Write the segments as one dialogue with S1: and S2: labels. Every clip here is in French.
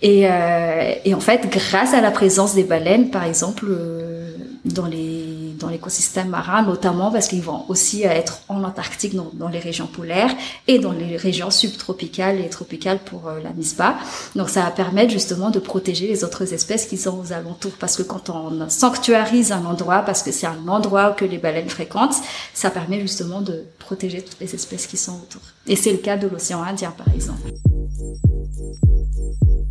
S1: Et, et en fait, grâce à la présence des baleines, par exemple, dans les dans l'écosystème marin, notamment parce qu'ils vont aussi être en Antarctique, dans, dans, les régions polaires et dans les régions subtropicales et tropicales pour euh, la MISPA. Donc ça va permettre justement de protéger les autres espèces qui sont aux alentours. Parce que quand on sanctuarise un endroit, parce que c'est un endroit que les baleines fréquentent, ça permet justement de protéger toutes les espèces qui sont autour. Et c'est le cas de l'océan Indien, par exemple.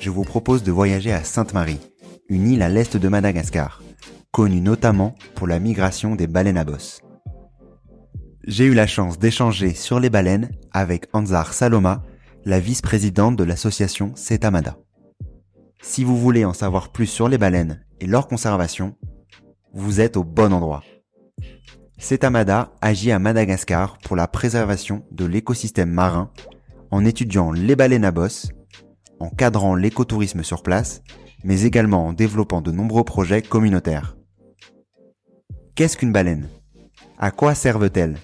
S2: je vous propose de voyager à Sainte-Marie, une île à l'est de Madagascar, connue notamment pour la migration des baleines à bosse j'ai eu la chance d'échanger sur les baleines avec Anzar Saloma, la vice-présidente de l'association Setamada. Si vous voulez en savoir plus sur les baleines et leur conservation, vous êtes au bon endroit. Setamada agit à Madagascar pour la préservation de l'écosystème marin en étudiant les baleines à bosse, en cadrant l'écotourisme sur place, mais également en développant de nombreux projets communautaires. Qu'est-ce qu'une baleine? À quoi servent-elles?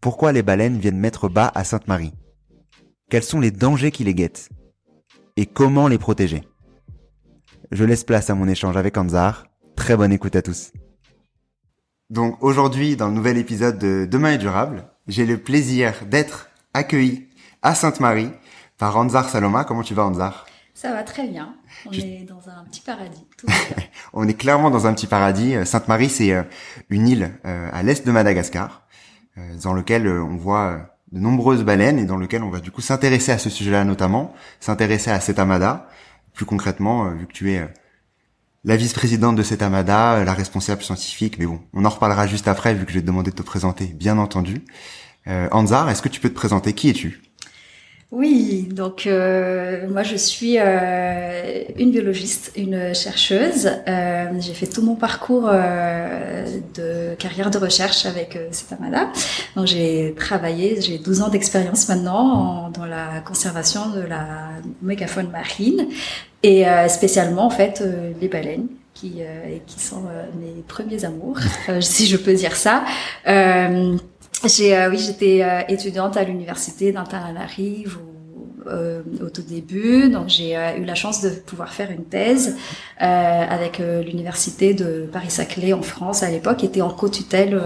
S2: Pourquoi les baleines viennent mettre bas à Sainte-Marie? Quels sont les dangers qui les guettent? Et comment les protéger? Je laisse place à mon échange avec Anzar. Très bonne écoute à tous. Donc aujourd'hui, dans le nouvel épisode de Demain est durable, j'ai le plaisir d'être accueilli à Sainte-Marie par Anzar Saloma. Comment tu vas Anzar
S1: Ça va très bien. On est dans un petit paradis.
S2: On est clairement dans un petit paradis. Sainte-Marie, c'est euh, une île euh, à l'est de Madagascar. Euh, dans lequel euh, on voit euh, de nombreuses baleines et dans lequel on va du coup s'intéresser à ce sujet-là notamment, s'intéresser à cet amada, plus concrètement, vu que tu es la vice-présidente de cet amada, la responsable scientifique, mais bon, on en reparlera juste après vu que je vais te demander de te présenter, bien entendu. Euh, Anzar, est-ce que tu peux te présenter? Qui es-tu?
S1: Oui, donc euh, moi je suis euh, une biologiste, une chercheuse. Euh, j'ai fait tout mon parcours euh, de carrière de recherche avec euh, Cetamada. Donc j'ai travaillé, j'ai 12 ans d'expérience maintenant dans la conservation de la mégafaune marine et euh, spécialement en fait les baleines qui, qui sont mes premiers amours, si je peux dire ça. J'ai, euh, oui, j'étais euh, étudiante à l'université d'Antananarive euh, au tout début, donc j'ai eu la chance de pouvoir faire une thèse avec l'université de Paris-Saclay en France à l'époque, qui était en co-tutelle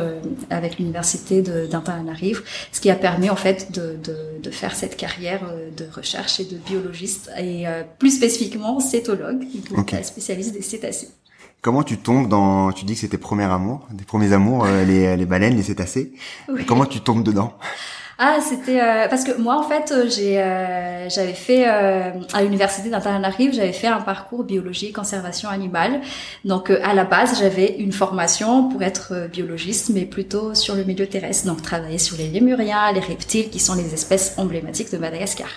S1: avec l'université d'Antananarive, ce qui a permis en fait de, de, de faire cette carrière de recherche et de biologiste. Et plus spécifiquement cétologue, donc spécialiste des cétacés.
S2: Comment tu tombes dans, tu dis que c'était premier amour, des premiers amours, euh, les, les baleines, les cétacés. Comment tu tombes dedans?
S1: Ah, c'était euh, parce que moi en fait euh, j'ai j'avais fait à l'université d'Antananarive, j'avais fait un parcours biologie conservation animale. Donc à la base, j'avais une formation pour être biologiste mais plutôt sur le milieu terrestre, donc travailler sur les lémuriens, les reptiles qui sont les espèces emblématiques de Madagascar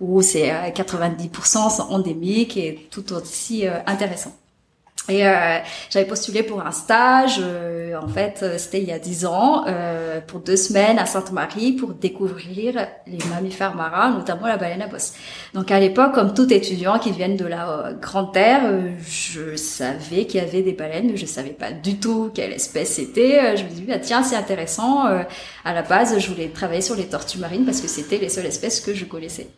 S1: où c'est 90% sont endémiques et tout aussi intéressant. Et euh, j'avais postulé pour un stage, euh, en fait, euh, c'était il y a dix ans, euh, pour deux semaines à Sainte-Marie pour découvrir les mammifères marins, notamment la baleine à bosse. Donc à l'époque, comme tout étudiant qui vient de la Grande Terre, je savais qu'il y avait des baleines, mais je savais pas du tout quelle espèce c'était. Je me dis, ah, tiens, c'est intéressant. à la base, je voulais travailler sur les tortues marines parce que c'était les seules espèces que je connaissais.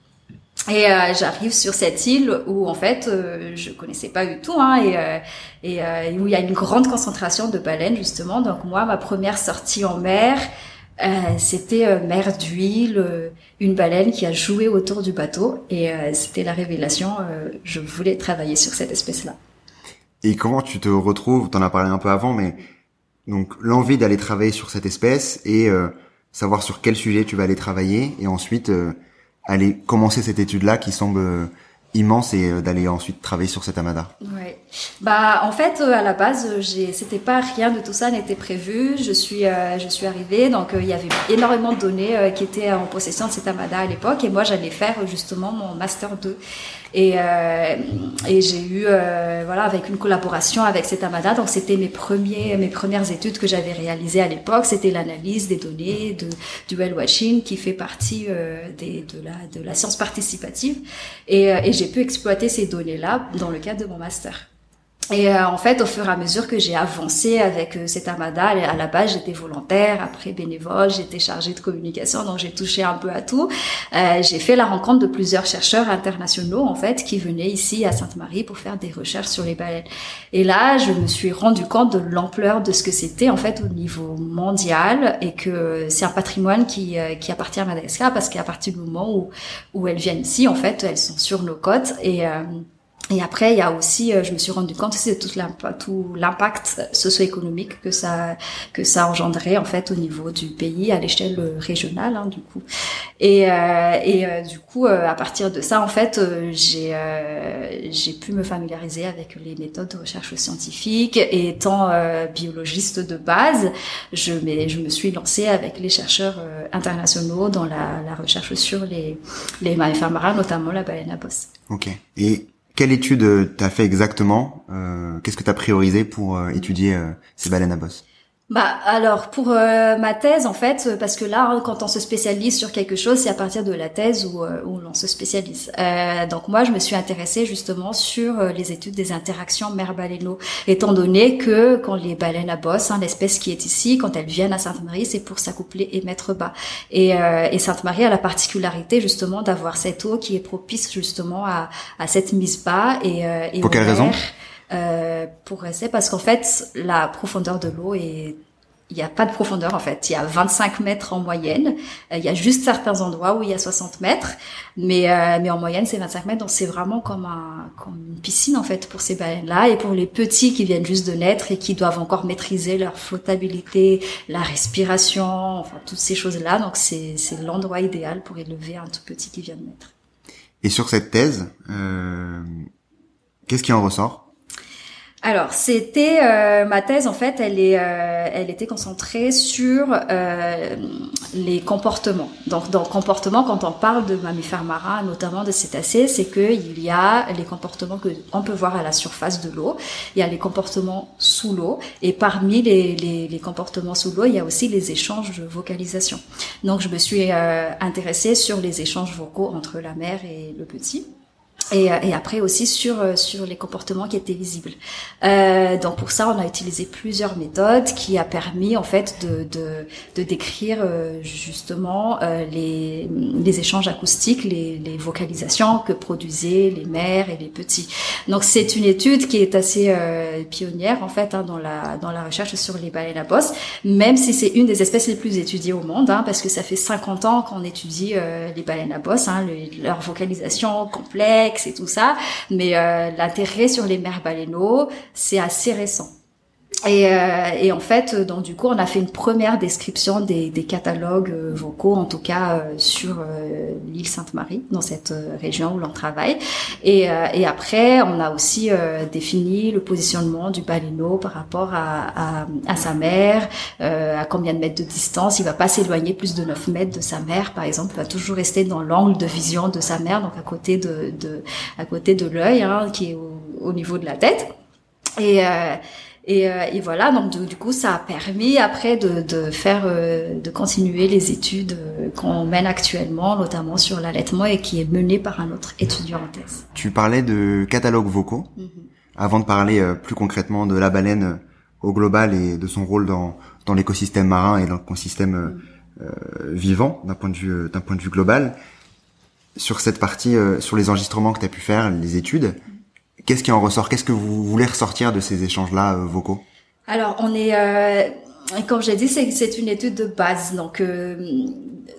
S1: Et euh, j'arrive sur cette île où en fait euh, je connaissais pas du tout hein, et, euh, et euh, où il y a une grande concentration de baleines justement. Donc moi ma première sortie en mer c'était mer d'huile, une baleine qui a joué autour du bateau et c'était la révélation. je voulais travailler sur cette espèce là.
S2: Et comment tu te retrouves T'en as parlé un peu avant, mais donc l'envie d'aller travailler sur cette espèce et savoir sur quel sujet tu vas aller travailler et ensuite aller commencer cette étude-là qui semble euh, immense et euh, d'aller ensuite travailler sur cet amada
S1: Ouais. Bah en fait euh, à la base c'était pas rien de tout ça n'était prévu. Je suis je suis arrivée donc il y avait énormément de données qui étaient en possession de cet amada à l'époque et moi j'allais faire justement mon master 2 et, euh, et j'ai eu, euh, voilà, avec une collaboration avec cet Amada, donc c'était mes premiers, mes premières études que j'avais réalisées à l'époque, c'était l'analyse des données de, du well watching qui fait partie euh, des, de, la, de la science participative. Et, euh, et j'ai pu exploiter ces données-là dans le cadre de mon master. Et euh, en fait, au fur et à mesure que j'ai avancé avec euh, cet amada, à la base j'étais volontaire, après bénévole, j'étais chargée de communication, donc j'ai touché un peu à tout. Euh, j'ai fait la rencontre de plusieurs chercheurs internationaux en fait qui venaient ici à Sainte-Marie pour faire des recherches sur les baleines. Et là, je me suis rendu compte de l'ampleur de ce que c'était en fait au niveau mondial et que c'est un patrimoine qui, euh, qui appartient à Madagascar parce qu'à partir du moment où où elles viennent ici, en fait, elles sont sur nos côtes et et après, il y a aussi, euh, je me suis rendu compte aussi de tout l'impact socio-économique que ça que ça engendrait en fait au niveau du pays à l'échelle euh, régionale, hein, du coup. Et, euh, et euh, du coup, à partir de ça, en fait, j'ai j'ai pu me familiariser avec les méthodes de recherche scientifique. Et étant biologiste de base, je me suis lancée avec les chercheurs internationaux dans la, la recherche sur les les mammifères marins, notamment la baleine à bosse.
S2: Ok. Et quelle étude euh, t'as fait exactement euh, Qu'est-ce que t'as priorisé pour euh, étudier ces baleines à bosse?
S1: Bah alors pour euh, ma thèse en fait parce que là hein, quand on se spécialise sur quelque chose c'est à partir de la thèse où, euh, où l'on se spécialise. Euh, donc moi je me suis intéressée justement sur euh, les études des interactions mer-baleineau étant donné que quand les baleines à bosse, hein, l'espèce qui est ici, quand elles viennent à Sainte-Marie c'est pour s'accoupler et mettre bas. Et, et Sainte-Marie a la particularité justement d'avoir cette eau qui est propice justement à, à cette mise bas et, et
S2: pour quelle raison?
S1: Euh, pour rester parce qu'en fait la profondeur de l'eau est il n'y a pas de profondeur en fait. Il y a 25 mètres en moyenne. Euh, il y a juste certains endroits où il y a 60 mètres, mais euh, mais en moyenne c'est 25 mètres. Donc c'est vraiment comme un comme une piscine en fait pour ces baleines-là et pour les petits qui viennent juste de naître et qui doivent encore maîtriser leur flottabilité, la respiration, enfin toutes ces choses-là. Donc c'est c'est l'endroit idéal pour élever un tout petit qui vient de naître.
S2: Et sur cette thèse, euh, qu'est-ce qui en ressort?
S1: Alors, c'était euh, ma thèse en fait, elle est, euh, elle était concentrée sur euh, les comportements. Donc, dans le comportement, quand on parle de mammifères marins, notamment de cétacés, c'est que il y a les comportements que on peut voir à la surface de l'eau, il y a les comportements sous l'eau, et parmi les, les, les comportements sous l'eau, il y a aussi les échanges de vocalisation. Donc, je me suis intéressée sur les échanges vocaux entre la mère et le petit. Et, et, après aussi sur euh, sur les comportements qui étaient visibles. Euh, donc pour ça, on a utilisé plusieurs méthodes qui a permis en fait de de, de décrire euh, justement euh, les les échanges acoustiques, les, les vocalisations que produisaient les mères et les petits. Donc c'est une étude qui est assez euh, pionnière en fait hein, dans la dans la recherche sur les baleines à bosse, même si c'est une des espèces les plus étudiées au monde, hein, parce que ça fait 50 ans qu'on étudie les baleines à bosse, hein, leur vocalisation complexe et tout ça, mais euh, l'intérêt sur les mers baleineaux, c'est assez récent. Et, euh, et, en fait, donc du coup, on a fait une première description des, des catalogues euh, vocaux, en tout cas euh, sur euh, l'île Sainte-Marie, dans cette région où l'on travaille. Et, et, après, on a aussi défini le positionnement du baleineau par rapport à, à, à sa mère, à combien de mètres de distance. Il va pas s'éloigner plus de 9 mètres de sa mère, par exemple. Il va toujours rester dans l'angle de vision de sa mère, donc à côté de, de à côté de l'œil, hein, qui est au, au niveau de la tête. Et et, et, voilà, donc du, coup, ça a permis après de, de faire, de continuer les études qu'on mène actuellement, notamment sur l'allaitement et qui est menée par un autre étudiant en thèse.
S2: Tu parlais de catalogues vocaux. Mm-hmm. Avant de parler plus concrètement de la baleine au global et de son rôle dans, dans l'écosystème marin et dans l'écosystème mm. Euh, vivant d'un point de vue euh, d'un point de vue global. Sur cette partie, euh, sur les enregistrements que tu as pu faire, les études, qu'est-ce qui en ressort? Qu'est-ce que vous voulez ressortir de ces échanges-là vocaux?
S1: Alors, on est, euh, comme j'ai dit, c'est une étude de base. Donc,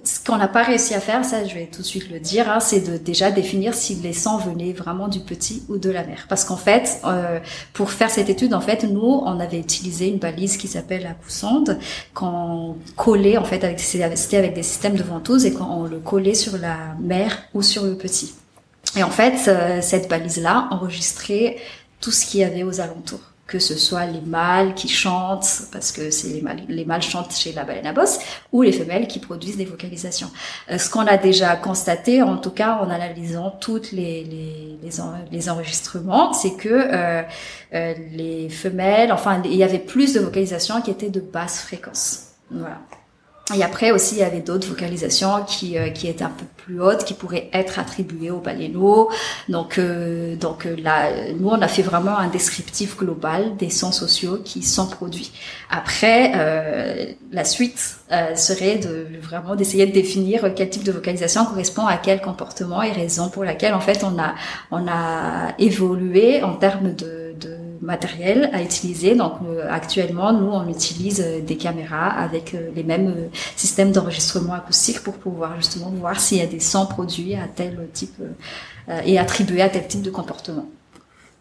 S1: ce qu'on n'a pas réussi à faire, ça je vais tout de suite le dire, hein, c'est de déjà définir si les sangs venaient vraiment du petit ou de la mère. Parce qu'en fait, euh, pour faire cette étude, en fait, nous, on avait utilisé une balise qui s'appelle la coussande, qu'on collait en fait avec avec des systèmes de ventouse et qu'on le collait sur la mère ou sur le petit. Et en fait, euh, cette balise-là enregistrait tout ce qu'il y avait aux alentours que ce soit les mâles qui chantent, parce que c'est les mâles, les mâles chantent chez la baleine à bosse, ou les femelles qui produisent des vocalisations. Euh, ce qu'on a déjà constaté, en tout cas en analysant toutes les, les, les, enregistrements, c'est que euh, euh, les femelles, enfin, il y avait plus de vocalisations qui étaient de basse fréquence. Voilà. Et après aussi, il y avait d'autres vocalisations qui, euh, qui étaient un peu plus hautes, qui pourraient être attribuées aux baleineaux. Donc, euh, donc euh, là, nous, on a fait vraiment un descriptif global des sons sociaux qui sont produits. Après, la suite serait de vraiment d'essayer de définir quel type de vocalisation correspond à quel comportement et raison pour laquelle, en fait, on a, on a évolué en termes de matériel à utiliser. Donc euh, actuellement, nous, on utilise euh, des caméras avec euh, les mêmes systèmes d'enregistrement acoustique pour pouvoir justement voir s'il y a des sons produits à tel type et attribués à tel type de comportement.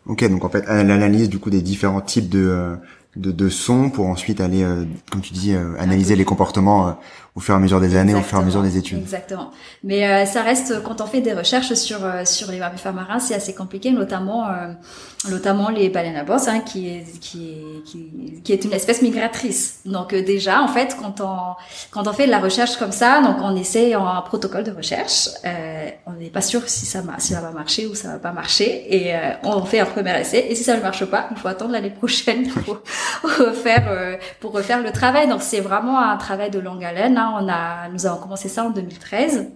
S2: Ok, donc en fait, l'analyse du coup des différents types de de, de sons pour ensuite aller, comme tu dis, analyser les comportements au fur et à mesure des années, au fur et à mesure des études.
S1: Exactement. Mais ça reste, quand on fait des recherches sur sur les mammifères marins, c'est assez compliqué, notamment notamment les baleines à bosse, hein, qui, est, qui, est, qui, qui, est une espèce migratrice. Donc euh, déjà, en fait, quand on, quand on fait de la recherche comme ça, donc on essaie en un protocole de recherche, euh, on n'est pas sûr si ça, si ça va marcher ou ça va pas marcher, et euh, on fait un premier essai, et si ça ne marche pas, il faut attendre l'année prochaine pour refaire, euh, pour refaire le travail. Donc c'est vraiment un travail de longue haleine. Hein. A, nous avons commencé ça en 2013.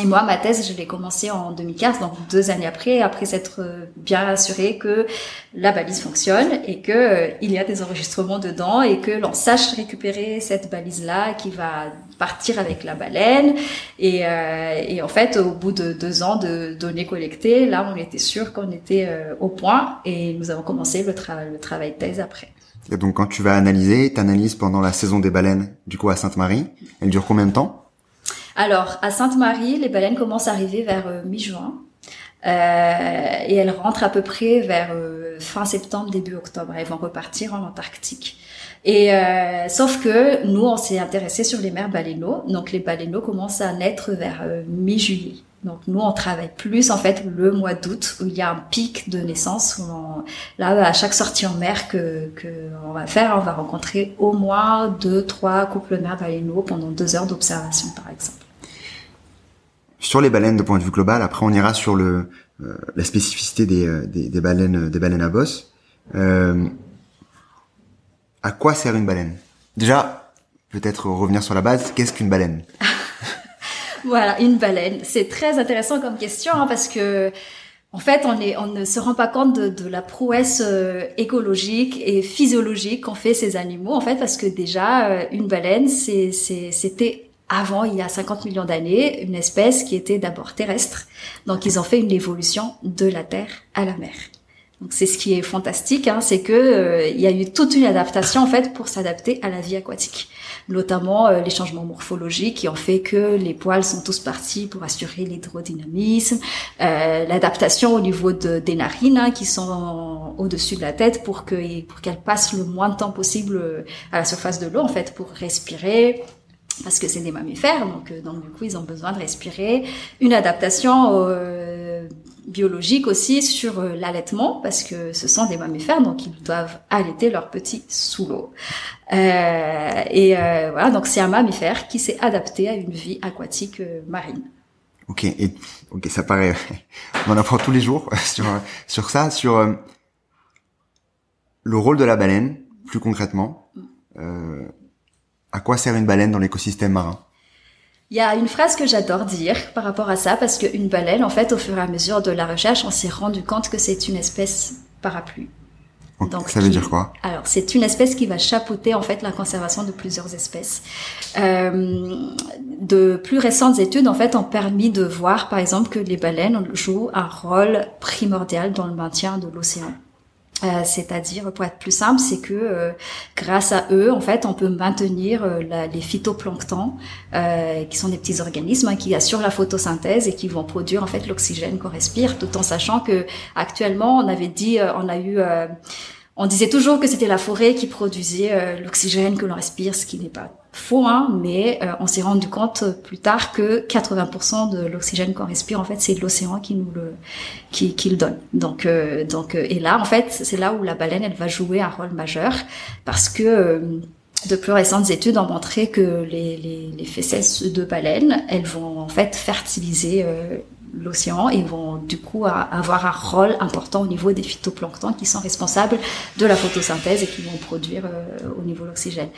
S1: Et moi, ma thèse, je l'ai commencée en 2015, donc deux années après, après s'être euh, bien assuré que la balise fonctionne et que euh, il y a des enregistrements dedans et que l'on sache récupérer cette balise-là qui va partir avec la baleine. Et, euh, en fait, au bout de deux ans de données collectées, là, on était sûr qu'on était au point et nous avons commencé le, le travail de thèse après.
S2: Et donc, quand tu vas analyser, tu pendant la saison des baleines, du coup, à Sainte-Marie. Elle dure combien de temps?
S1: Alors, à Sainte-Marie, les baleines commencent à arriver vers euh, mi-juin. Euh, et elles rentrent à peu près vers euh, fin septembre, début octobre. Elles vont repartir en Antarctique. Et sauf que nous, on s'est intéressé sur les mères baleineaux. Donc les baleineaux commencent à naître vers mi-juillet. Donc nous, on travaille plus en fait le mois d'août où il y a un pic de naissance. Où là, à chaque sortie en mer que, que on va faire, on va rencontrer au moins deux, trois couples mères baleineaux pendant deux heures d'observation, par exemple
S2: sur les baleines de point de vue global. Après, on ira sur le euh, la spécificité des, euh, des, des, baleines des baleines à bosse. Euh, à quoi sert une baleine? Déjà, peut-être revenir sur la base. Qu'est-ce qu'une baleine?
S1: Voilà, une baleine. C'est très intéressant comme question hein, parce que en fait, on, est, on ne se rend pas compte de, de la prouesse euh, écologique et physiologique qu'ont fait ces animaux. En fait, parce que déjà, une baleine, c'était avant, il y a 50 millions d'années, une espèce qui était d'abord terrestre. Donc, ils ont fait une évolution de la terre à la mer. Donc, c'est ce qui est fantastique, hein, c'est que euh, il y a eu toute une adaptation en fait pour s'adapter à la vie aquatique, notamment euh, les changements morphologiques qui ont fait que les poils sont tous partis pour assurer l'hydrodynamisme, euh, l'adaptation au niveau de, des narines hein, qui sont au-dessus de la tête pour que pour qu'elles passent le moins de temps possible à la surface de l'eau en fait pour respirer, parce que c'est des mammifères, donc, euh, donc du coup ils ont besoin de respirer. Une adaptation euh, biologique aussi sur euh, l'allaitement, parce que ce sont des mammifères, donc ils doivent allaiter leurs petits sous l'eau. Euh, et euh, voilà, donc c'est un mammifère qui s'est adapté à une vie aquatique marine.
S2: Ok, et ok, ça paraît, on en apprend tous les jours sur sur ça, sur le rôle de la baleine, plus concrètement, euh, à quoi sert une baleine dans l'écosystème marin?
S1: Il y a une phrase que j'adore dire par rapport à ça, parce qu'une baleine, en fait, au fur et à mesure de la recherche, on s'est rendu compte que c'est une espèce parapluie.
S2: Donc, ça veut dire quoi?
S1: Alors, c'est une espèce qui va chapeauter en fait la conservation de plusieurs espèces. Euh, de plus récentes études en fait ont permis de voir, par exemple, que les baleines jouent un rôle primordial dans le maintien de l'océan. Euh, c'est-à-dire, pour être plus simple, c'est que euh, grâce à eux, en fait, on peut maintenir euh, les phytoplanctons, qui sont des petits organismes hein, qui assurent la photosynthèse et qui vont produire en fait l'oxygène qu'on respire, tout en sachant que actuellement, on avait dit, on a eu on disait toujours que c'était la forêt qui produisait l'oxygène que l'on respire, ce qui n'est pas faux, hein, mais euh, on s'est rendu compte plus tard que 80% de l'oxygène qu'on respire, en fait, c'est l'océan qui nous le qui, qui le donne. Donc, euh, donc, euh, et là, en fait, c'est là où la baleine, elle va jouer un rôle majeur parce que de plus récentes études ont montré que les, les, les fesses de baleines, elles vont en fait fertiliser l'océan et vont du coup avoir un rôle important au niveau des phytoplanctons qui sont responsables de la photosynthèse et qui vont produire euh, au niveau de l'oxygène.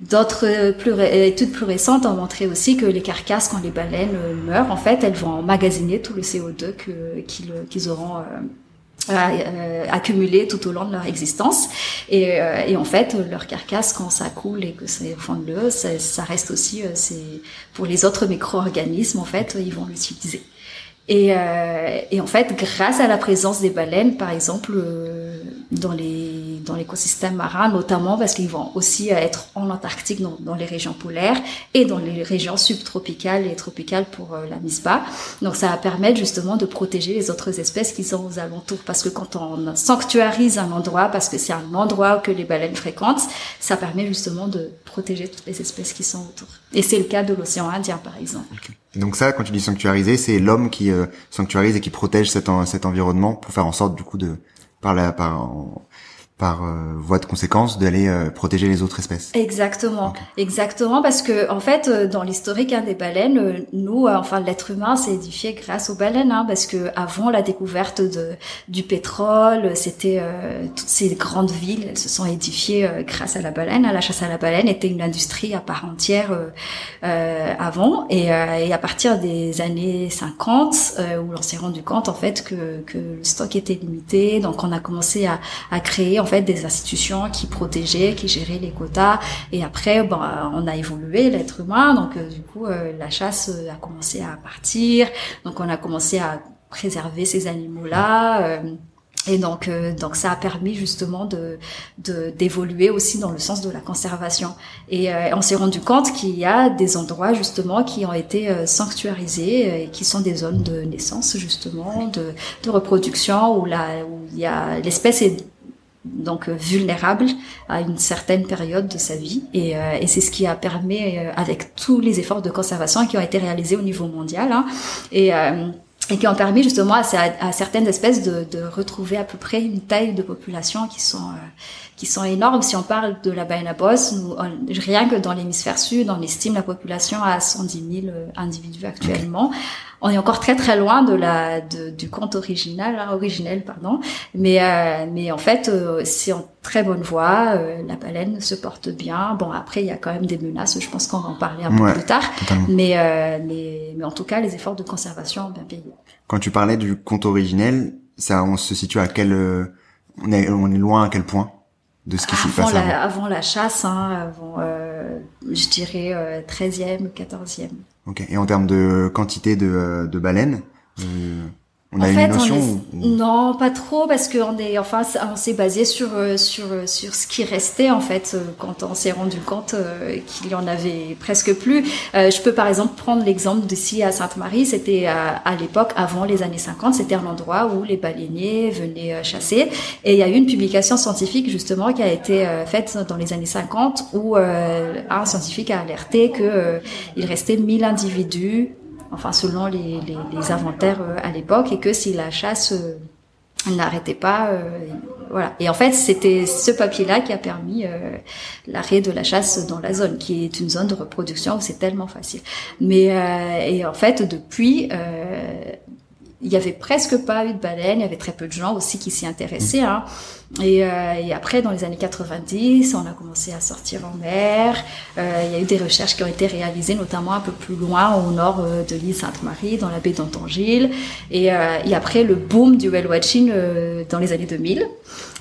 S1: D'autres euh, plus études plus récentes ont montré aussi que les carcasses, quand les baleines euh, meurent, en fait, elles vont emmagasiner tout le CO2 qu'ils auront accumulé tout au long de leur existence. Et, et, en fait, leur carcasse, quand ça coule et que c'est fond de ça, ça, reste aussi, c'est pour les autres micro-organismes, en fait, ils vont l'utiliser. Et, euh, et, en fait, grâce à la présence des baleines, par exemple, euh, dans les dans l'écosystème marin, notamment parce qu'ils vont aussi être en Antarctique, dans, dans, les régions polaires et dans les régions subtropicales et tropicales pour euh, la MISPA. Donc, ça va permettre justement de protéger les autres espèces qui sont aux alentours. Parce que quand on sanctuarise un endroit, parce que c'est un endroit que les baleines fréquentent, ça permet justement de protéger toutes les espèces qui sont autour. Et c'est le cas de l'océan Indien, par exemple.
S2: Donc ça, quand tu dis sanctuariser, c'est l'homme qui euh, sanctuarise et qui protège cet, environnement pour faire en sorte du coup de par la par par euh, voie de conséquence d'aller euh, protéger les autres espèces.
S1: Exactement, exactement, parce que en fait, euh, dans l'historique hein, des baleines, nous, enfin l'être humain s'est édifié grâce aux baleines, hein, parce que avant la découverte de du pétrole, c'était toutes ces grandes villes, elles se sont édifiées grâce à la baleine. La chasse à la baleine était une industrie à part entière avant, et, et, à partir des années 50, où l'on s'est rendu compte en fait que que le stock était limité, donc on a commencé à, à créer en fait des institutions qui protégeaient, qui géraient les quotas. Et après, bon, on a évolué l'être humain, donc euh, du coup euh, la chasse euh, a commencé à partir. Donc on a commencé à préserver ces animaux-là. Et donc, donc ça a permis justement de d'évoluer aussi dans le sens de la conservation. Et on s'est rendu compte qu'il y a des endroits justement qui ont été sanctuarisés et qui sont des zones de naissance justement, de, de reproduction où là où il y a l'espèce est donc euh, vulnérable à une certaine période de sa vie. Et, euh, et c'est ce qui a permis euh, avec tous les efforts de conservation qui ont été réalisés au niveau mondial hein, et et qui ont permis justement à, certaines espèces de, de, retrouver à peu près une taille de population qui sont qui sont énormes. Si on parle de la baleine à bosse, nous, rien que dans l'hémisphère sud, on estime la population à 110 000 individus actuellement on est encore très très loin de la du compte original, hein, originel pardon. Mais euh, mais en fait, euh, c'est en très bonne voie. Euh, la baleine se porte bien. Bon après, il y a quand même des menaces. Je pense qu'on va en parler un peu plus tard. Mais, mais mais en tout cas, les efforts de conservation ont bien payé.
S2: Quand tu parlais du compte originel, ça, on se situe à quel on est on est loin à quel point? De ce qui s'y passe
S1: avant. avant la chasse, hein, avant, je dirais, 13e, 14e.
S2: Ok. Et en termes de quantité de, de baleines, euh,
S1: on a une notion Non, pas trop, parce qu'on est, enfin, on s'est basé sur euh, sur sur ce qui restait en fait euh, quand on s'est rendu compte qu'il y en avait presque plus. je peux par exemple prendre l'exemple d'ici à Sainte-Marie. C'était à, l'époque avant les années 50, c'était un endroit où les baleiniers venaient chasser. Et il y a eu une publication scientifique justement qui a été faite dans les années 50 où un scientifique a alerté que il restait 1000 individus enfin selon les, les, les inventaires euh, à l'époque, et que si la chasse euh, n'arrêtait pas, euh, voilà. Et en fait, c'était ce papier-là qui a permis l'arrêt de la chasse dans la zone, qui est une zone de reproduction où c'est tellement facile. Mais et en fait, depuis, il y avait presque pas eu de baleines, il y avait très peu de gens aussi qui s'y intéressaient. Hein. Et, euh, et, après, dans les années 90, on a commencé à sortir en mer. Euh, il y a eu des recherches qui ont été réalisées, notamment un peu plus loin, au nord euh, de l'île Sainte-Marie, dans la baie d'Antangile. Et, euh, et, après, le boom du whale watching euh, dans les années 2000.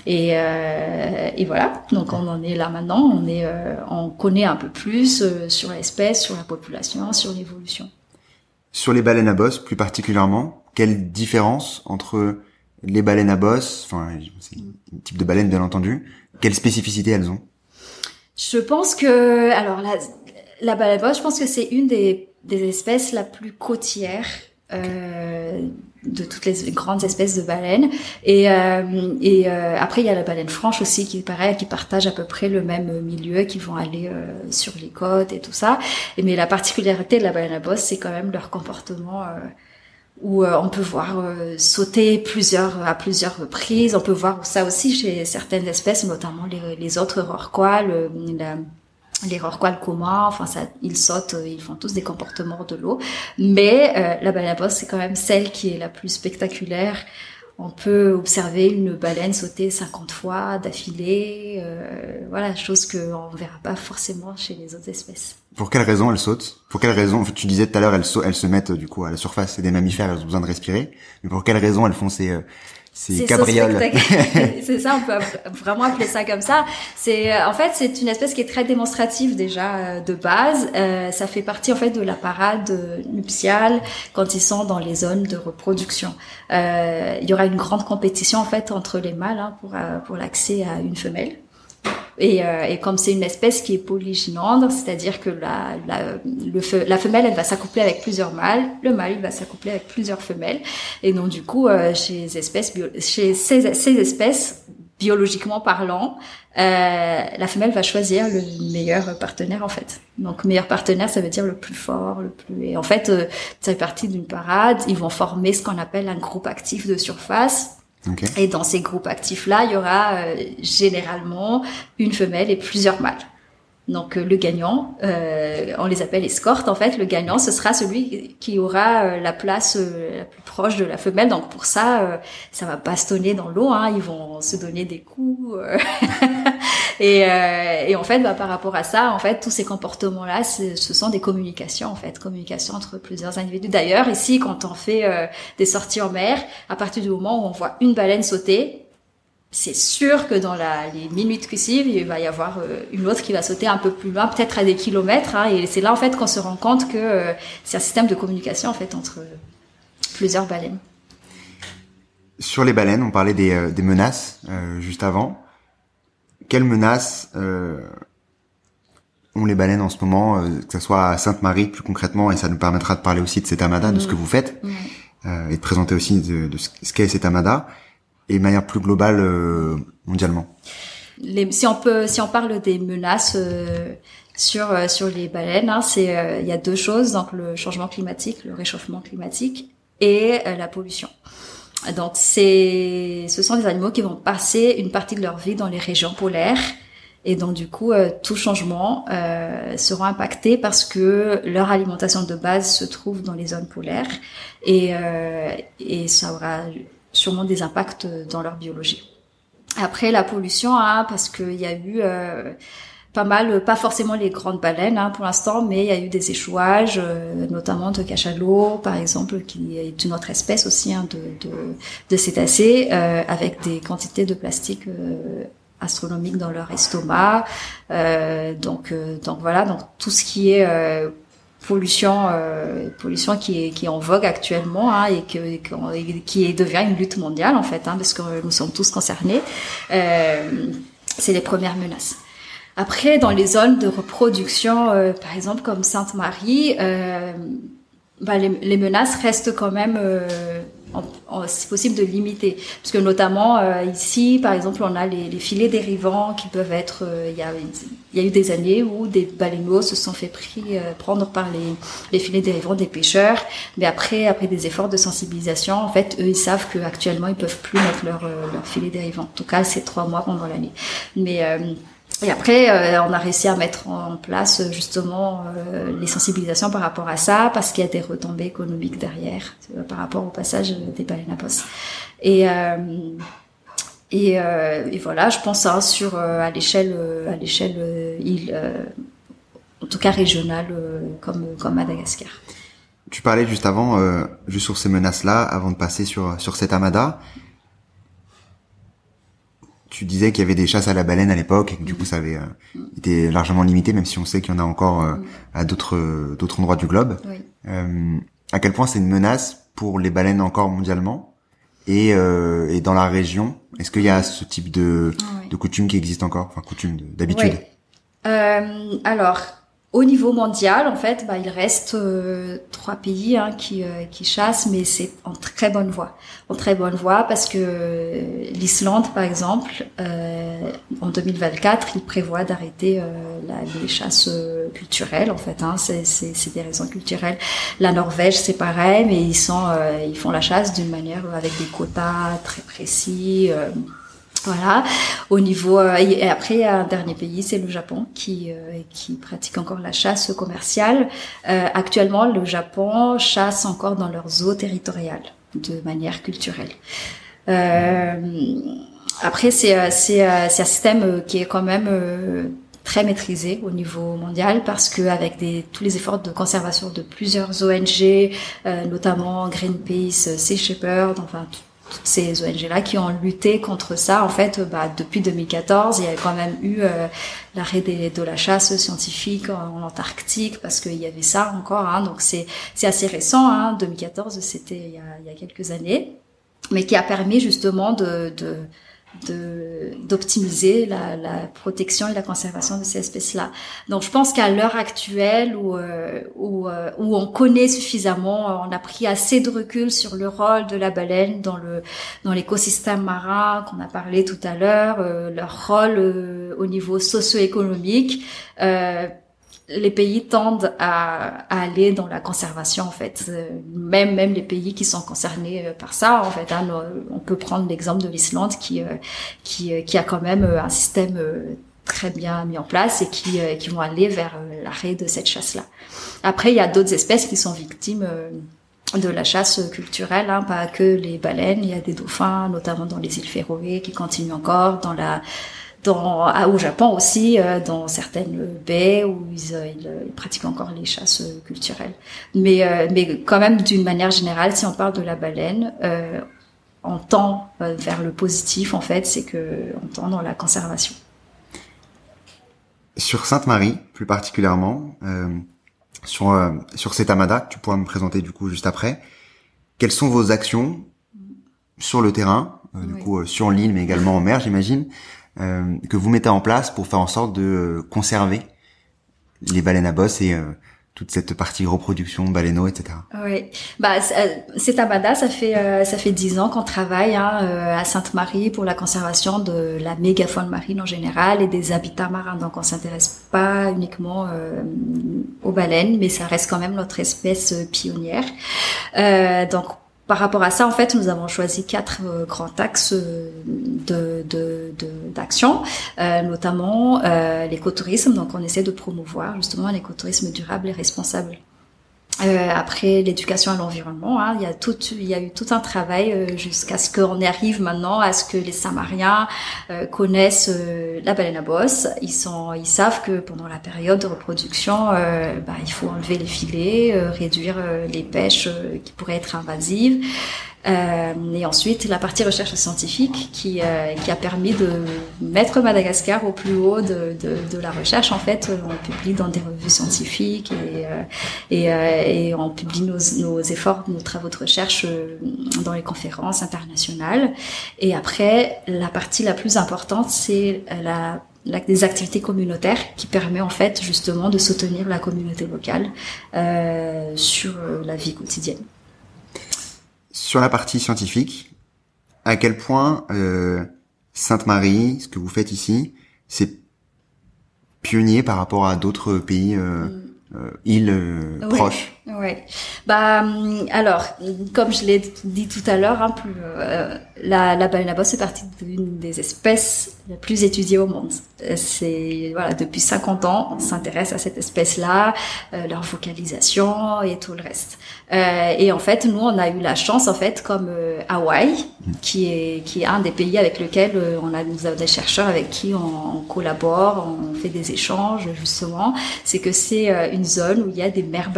S1: Et, et, voilà, donc on en est là maintenant. On, est, on connaît un peu plus sur l'espèce, sur la population, sur l'évolution.
S2: Sur les baleines à bosse, plus particulièrement, quelle différence entre les baleines à bosse, enfin, c'est un type de baleine bien entendu, quelles spécificités elles ont?
S1: Je pense que, alors la, la baleine à bosse, je pense que c'est une des, espèces la plus côtière euh, de toutes les grandes espèces de baleines. Et, euh, euh, après, il y a la baleine franche aussi, qui pareil, qui partage à peu près le même milieu, qui vont aller sur les côtes et tout ça. Mais la particularité de la baleine à bosse, c'est quand même leur comportement où euh, on peut voir euh, sauter plusieurs à plusieurs reprises. On peut voir ça aussi chez certaines espèces, notamment les, les autres rorquals, le, les rorquals communs. Enfin, ça, ils sautent, euh, ils font tous des comportements de l'eau. Mais la baleine à bosse, c'est quand même celle qui est la plus spectaculaire. On peut observer une baleine sauter 50 fois d'affilée, euh, voilà, chose qu'on ne verra pas forcément chez les autres espèces.
S2: Pour quelle raison elles sautent? Pour quelle raison Tu disais tout à l'heure, elles, elles, se mettent du coup à la surface. C'est des mammifères, elles ont besoin de respirer. Mais pour quelle raison elles font ces, euh, c'est cabriole.
S1: c'est ça, on peut vraiment appeler ça comme ça. C'est euh, en fait c'est une espèce qui est très démonstrative déjà euh, de base. Euh, ça fait partie en fait de la parade nuptiale quand ils sont dans les zones de reproduction. Euh, il y aura une grande compétition en fait entre les mâles hein, pour pour l'accès à une femelle. Et, euh, et, comme c'est une espèce qui est polygynandre, c'est-à-dire que la, la, le, la femelle, elle va s'accoupler avec plusieurs mâles, le mâle, il va s'accoupler avec plusieurs femelles. Et donc, du coup, euh, chez, espèces chez ces, ces, espèces, biologiquement parlant, euh, la femelle va choisir le meilleur partenaire, en fait. Donc, meilleur partenaire, ça veut dire le plus fort, le plus... Et en fait, euh, ça fait partie d'une parade. Ils vont former ce qu'on appelle un groupe actif de surface et dans ces groupes actifs-là, il y aura euh, généralement une femelle et plusieurs mâles. Donc euh, le gagnant, euh, on les appelle escortes en fait. Le gagnant, ce sera celui qui aura euh, la place la plus proche de la femelle. Donc pour ça, ça va bastonner dans l'eau. Hein. Ils vont se donner des coups. et, et, en fait, bah, par rapport à ça, en fait, tous ces comportements-là, ce sont des communications en fait, communications entre plusieurs individus. D'ailleurs, ici, quand on fait des sorties en mer, à partir du moment où on voit une baleine sauter, c'est sûr que dans la, les minutes qui suivent, il va y avoir euh, une autre qui va sauter un peu plus loin, peut-être à des kilomètres. Hein, et c'est là en fait qu'on se rend compte que euh, c'est un système de communication en fait entre plusieurs baleines.
S2: Sur les baleines, on parlait des, euh, des menaces juste avant. Quelles menaces ont les baleines en ce moment, que ce soit à Sainte-Marie plus concrètement, et ça nous permettra de parler aussi de cet amada, de ce que vous faites, et de présenter aussi de, de ce qu'est cet amada et de manière plus globale euh, mondialement
S1: les, Si on peut, si on parle des menaces euh, sur euh, sur les baleines, hein, c'est il y a deux choses donc le changement climatique, le réchauffement climatique et la pollution. Donc c'est, ce sont des animaux qui vont passer une partie de leur vie dans les régions polaires. Et donc du coup, tout changement euh, sera impacté parce que leur alimentation de base se trouve dans les zones polaires et, euh, et ça aura sûrement des impacts dans leur biologie. Après la pollution, hein, parce qu'il y a eu euh, pas mal, pas forcément les grandes baleines hein, pour l'instant, mais il y a eu des échouages, euh, notamment de cachalot, par exemple, qui est une autre espèce aussi hein, de, de, de cétacés, euh, avec des quantités de plastique euh, astronomiques dans leur estomac. donc, donc voilà, donc tout ce qui est pollution, euh, pollution qui est, qui est en vogue actuellement hein, et que, qui devient une lutte mondiale en fait, hein, parce que nous sommes tous concernés. Euh, c'est les premières menaces. Après, dans les zones de reproduction, euh, par exemple comme Sainte-Marie, euh, bah, les, les, menaces restent quand même c'est possible de limiter. Parce que notamment euh, ici, par exemple, on a les, filets dérivants qui peuvent être... Euh, il y, a, eu des années où des baleineaux se sont fait euh, prendre par les, filets dérivants des pêcheurs. Mais après, après des efforts de sensibilisation, en fait, eux, ils savent qu'actuellement, ils peuvent plus mettre leur, leur filet dérivant. En tout cas, c'est trois mois pendant l'année. Mais et après, euh, on a réussi à mettre en place justement euh, les sensibilisations par rapport à ça, parce qu'il y a des retombées économiques derrière, euh, par rapport au passage des baleines à bosse. Et, et, et, voilà, je pense hein, sur à l'échelle à l'échelle île, en tout cas régionale, comme comme Madagascar.
S2: Tu parlais juste avant, juste sur ces menaces-là, avant de passer sur sur cet amada tu disais qu'il y avait des chasses à la baleine à l'époque et que du coup ça avait euh, été largement limité, même si on sait qu'il y en a encore euh, à d'autres d'autres endroits du globe. Euh, à quel point c'est une menace pour les baleines encore mondialement et, et dans la région? Est-ce qu'il y a ce type de, de coutume qui existe encore, enfin coutume d'habitude.
S1: Alors au niveau mondial, en fait, bah, il reste euh, trois pays hein, qui, euh, qui chassent, mais c'est en très bonne voie. En très bonne voie parce que euh, l'Islande, par exemple, en 2024, il prévoit d'arrêter les chasses culturelles. En fait, hein, c'est des raisons culturelles. La Norvège, c'est pareil, mais ils sont, ils font la chasse d'une manière avec des quotas très précis. Voilà. Au niveau euh, et après un dernier pays, c'est le Japon qui euh, qui pratique encore la chasse commerciale. Euh, actuellement, le Japon chasse encore dans leurs eaux territoriales de manière culturelle. après, c'est c'est c'est un système qui est quand même très maîtrisé au niveau mondial parce que avec des, tous les efforts de conservation de plusieurs ONG, notamment Greenpeace, Sea Shepherd, enfin toutes ces ONG-là qui ont lutté contre ça. En fait, bah, depuis 2014, il y a quand même eu euh, l'arrêt de la chasse scientifique en, Antarctique parce qu'il y avait ça encore. Hein, donc c'est assez récent. Hein, 2014, c'était il, il, y a quelques années, mais qui a permis justement de de d'optimiser la, la, protection et la conservation de ces espèces-là. Donc je pense qu'à l'heure actuelle où euh, où, euh, où on connaît suffisamment, on a pris assez de recul sur le rôle de la baleine dans le dans l'écosystème marin qu'on a parlé tout à l'heure, euh, leur rôle au niveau socio-économique les pays tendent à, aller dans la conservation en fait. Euh, même même les pays qui sont concernés euh, par ça en fait. Hein, on peut prendre l'exemple de l'Islande qui euh, qui qui a quand même un système très bien mis en place et qui qui vont aller vers l'arrêt de cette chasse là. Après il y a d'autres espèces qui sont victimes de la chasse culturelle, hein, pas que les baleines, il y a des dauphins, notamment dans les îles Féroé, qui continuent encore, dans la dans, au Japon aussi, euh, dans certaines baies où ils, euh, euh, ils, pratiquent encore les chasses culturelles. Mais, mais quand même, d'une manière générale, si on parle de la baleine, on tend vers le positif, en fait, c'est que on tend dans la conservation.
S2: Sur Sainte-Marie, plus particulièrement, sur sur cet amada que tu pourras me présenter du coup juste après, quelles sont vos actions sur le terrain, du coup sur l'île, mais également en mer, j'imagine, euh, que vous mettez en place pour faire en sorte de euh, conserver les baleines à bosse et euh, toute cette partie reproduction, baleineau, etc.
S1: Oui, bah c'est Abada, ça fait ça fait dix ans qu'on travaille hein, à Sainte-Marie pour la conservation de la mégafaune marine en général et des habitats marins. Donc on s'intéresse pas uniquement aux baleines, mais ça reste quand même notre espèce pionnière. donc par rapport à ça, en fait, nous avons choisi quatre euh, grands axes euh, de d'action, de, euh, notamment euh, l'écotourisme. Donc, on essaie de promouvoir justement l'écotourisme durable et responsable. Euh, après l'éducation à l'environnement, hein, il y a tout, il y a eu tout un travail euh, jusqu'à ce qu'on arrive maintenant à ce que les Samariens euh, connaissent la baleine à bosse. Ils sont, ils savent que pendant la période de reproduction, bah, il faut enlever les filets, réduire les pêches qui pourraient être invasives. Euh, et ensuite, la partie recherche scientifique qui, euh, qui a permis de mettre Madagascar au plus haut de, de, de, la recherche. En fait, on publie dans des revues scientifiques et, euh, et, euh, et, on publie nos, nos, efforts, nos travaux de recherche euh, dans les conférences internationales. Et après, la partie la plus importante, c'est la des activités communautaires qui permet en fait justement de soutenir la communauté locale euh, sur la vie quotidienne
S2: sur la partie scientifique, à quel point euh, Sainte-Marie, ce que vous faites ici, c'est pionnier par rapport à d'autres pays euh, euh, îles proches
S1: Oui. Bah hum, alors, comme je l'ai dit tout à l'heure, hein, plus, euh, la, la baleine à bosse fait partie d'une des espèces les plus étudiées au monde. Euh, c'est voilà, depuis 50 ans, on s'intéresse à cette espèce-là, leur vocalisation et tout le reste. et en fait, nous, on a eu la chance, en fait, comme Hawaï, qui est qui est un des pays avec lequel on a nous avons des chercheurs avec qui on, on collabore, on fait des échanges justement. C'est que c'est une zone où il y a des mers.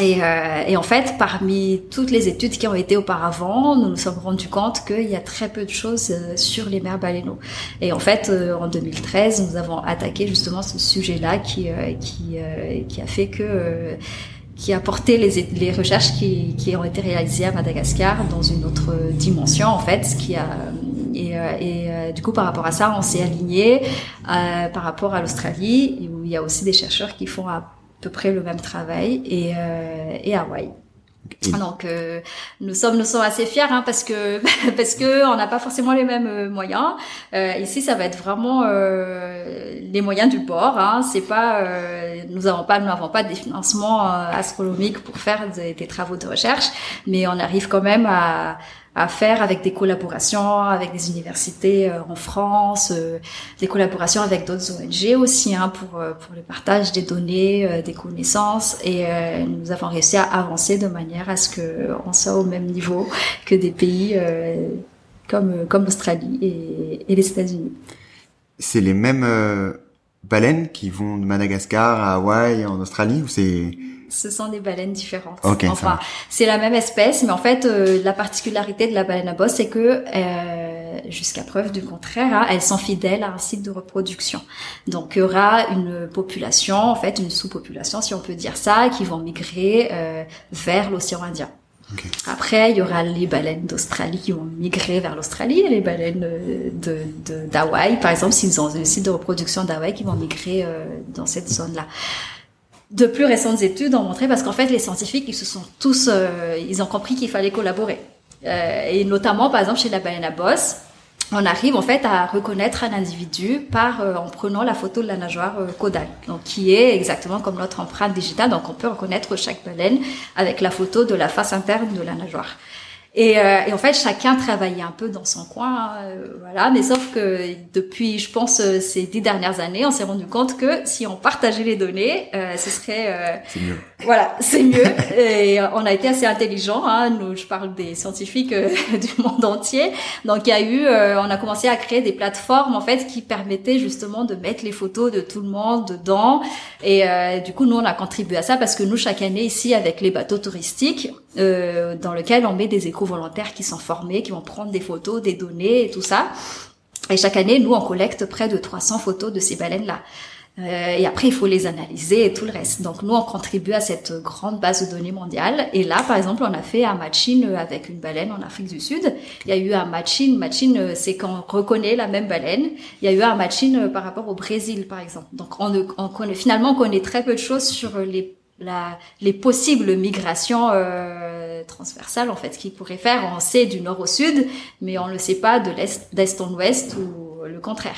S1: Et, euh, et, en fait, parmi toutes les études qui ont été auparavant, nous nous sommes rendus compte qu'il y a très peu de choses euh, sur les mers baleineaux. Et en fait, euh, en 2013, nous avons attaqué justement ce sujet-là qui, euh, qui, qui a fait que qui a porté les, les recherches qui, qui, ont été réalisées à Madagascar dans une autre dimension en fait, ce qui a et, et du coup par rapport à ça, on s'est aligné par rapport à l'Australie où il y a aussi des chercheurs qui font à peu près le même travail et, euh, et Hawaï. Donc euh, nous sommes nous sommes assez fiers hein, parce que parce que on n'a pas forcément les mêmes euh, moyens. Euh, ici ça va être vraiment euh, les moyens du bord. Hein. C'est pas euh, nous avons pas nous n'avons pas des financements astronomiques pour faire des, des, travaux de recherche, mais on arrive quand même à à faire avec des collaborations avec des universités euh, en France, euh, des collaborations avec d'autres ONG aussi hein, pour euh, pour le partage des données, des connaissances et nous avons réussi à avancer de manière à ce que on soit au même niveau que des pays comme comme l'Australie et, les États-Unis.
S2: C'est les mêmes baleines qui vont de Madagascar à Hawaï en Australie ou c'est
S1: ce sont des baleines différentes. enfin, c'est la même espèce, mais en fait, euh, la particularité de la baleine à bosse, c'est que euh, jusqu'à preuve du contraire, hein, elles sont fidèles à un site de reproduction. Donc, il y aura une population, en fait, une sous-population, si on peut dire ça, qui vont migrer euh, vers l'océan Indien. Après, il y aura les baleines d'Australie qui vont migrer vers l'Australie et les baleines de d'Hawaï, par exemple, s'ils ont un site de reproduction d'Hawaï, qui vont migrer dans cette zone-là de plus récentes études ont montré parce qu'en fait les scientifiques ils se sont tous euh, ils ont compris qu'il fallait collaborer. Euh, et notamment par exemple chez la baleine à bosse on arrive en fait à reconnaître un individu par euh, en prenant la photo de la nageoire caudale donc qui est exactement comme notre empreinte digitale. Donc on peut reconnaître chaque baleine avec la photo de la face interne de la nageoire et, euh, et, en fait, chacun travaillait un peu dans son coin, euh, voilà. Mais sauf que depuis, je pense, euh, ces dix dernières années, on s'est rendu compte que si on partageait les données, euh, ce serait,
S2: c'est mieux.
S1: Voilà, c'est mieux. et on a été assez intelligents. Hein. Nous, je parle des scientifiques du monde entier. Donc, il y a eu, on a commencé à créer des plateformes en fait qui permettaient justement de mettre les photos de tout le monde dedans. Et du coup, nous, on a contribué à ça parce que nous, chaque année ici, avec les bateaux touristiques, dans lequel on met des échos volontaires qui sont formés, qui vont prendre des photos, des données et tout ça. Et chaque année, nous, on collecte près de 300 photos de ces baleines-là. Euh, et après, il faut les analyser et tout le reste. Donc, nous, on contribue à cette grande base de données mondiale. Et là, par exemple, on a fait un matching avec une baleine en Afrique du Sud. Il y a eu un matching. Matching, euh, c'est quand on reconnaît la même baleine. Il y a eu un matching euh, par rapport au Brésil, par exemple. Donc, on, on connaît, finalement, on connaît très peu de choses sur les la, les possibles migrations euh, transversales en fait qu'il pourrait faire. On sait du nord au sud, mais on ne le sait pas de l'est d'est en ouest ou le contraire.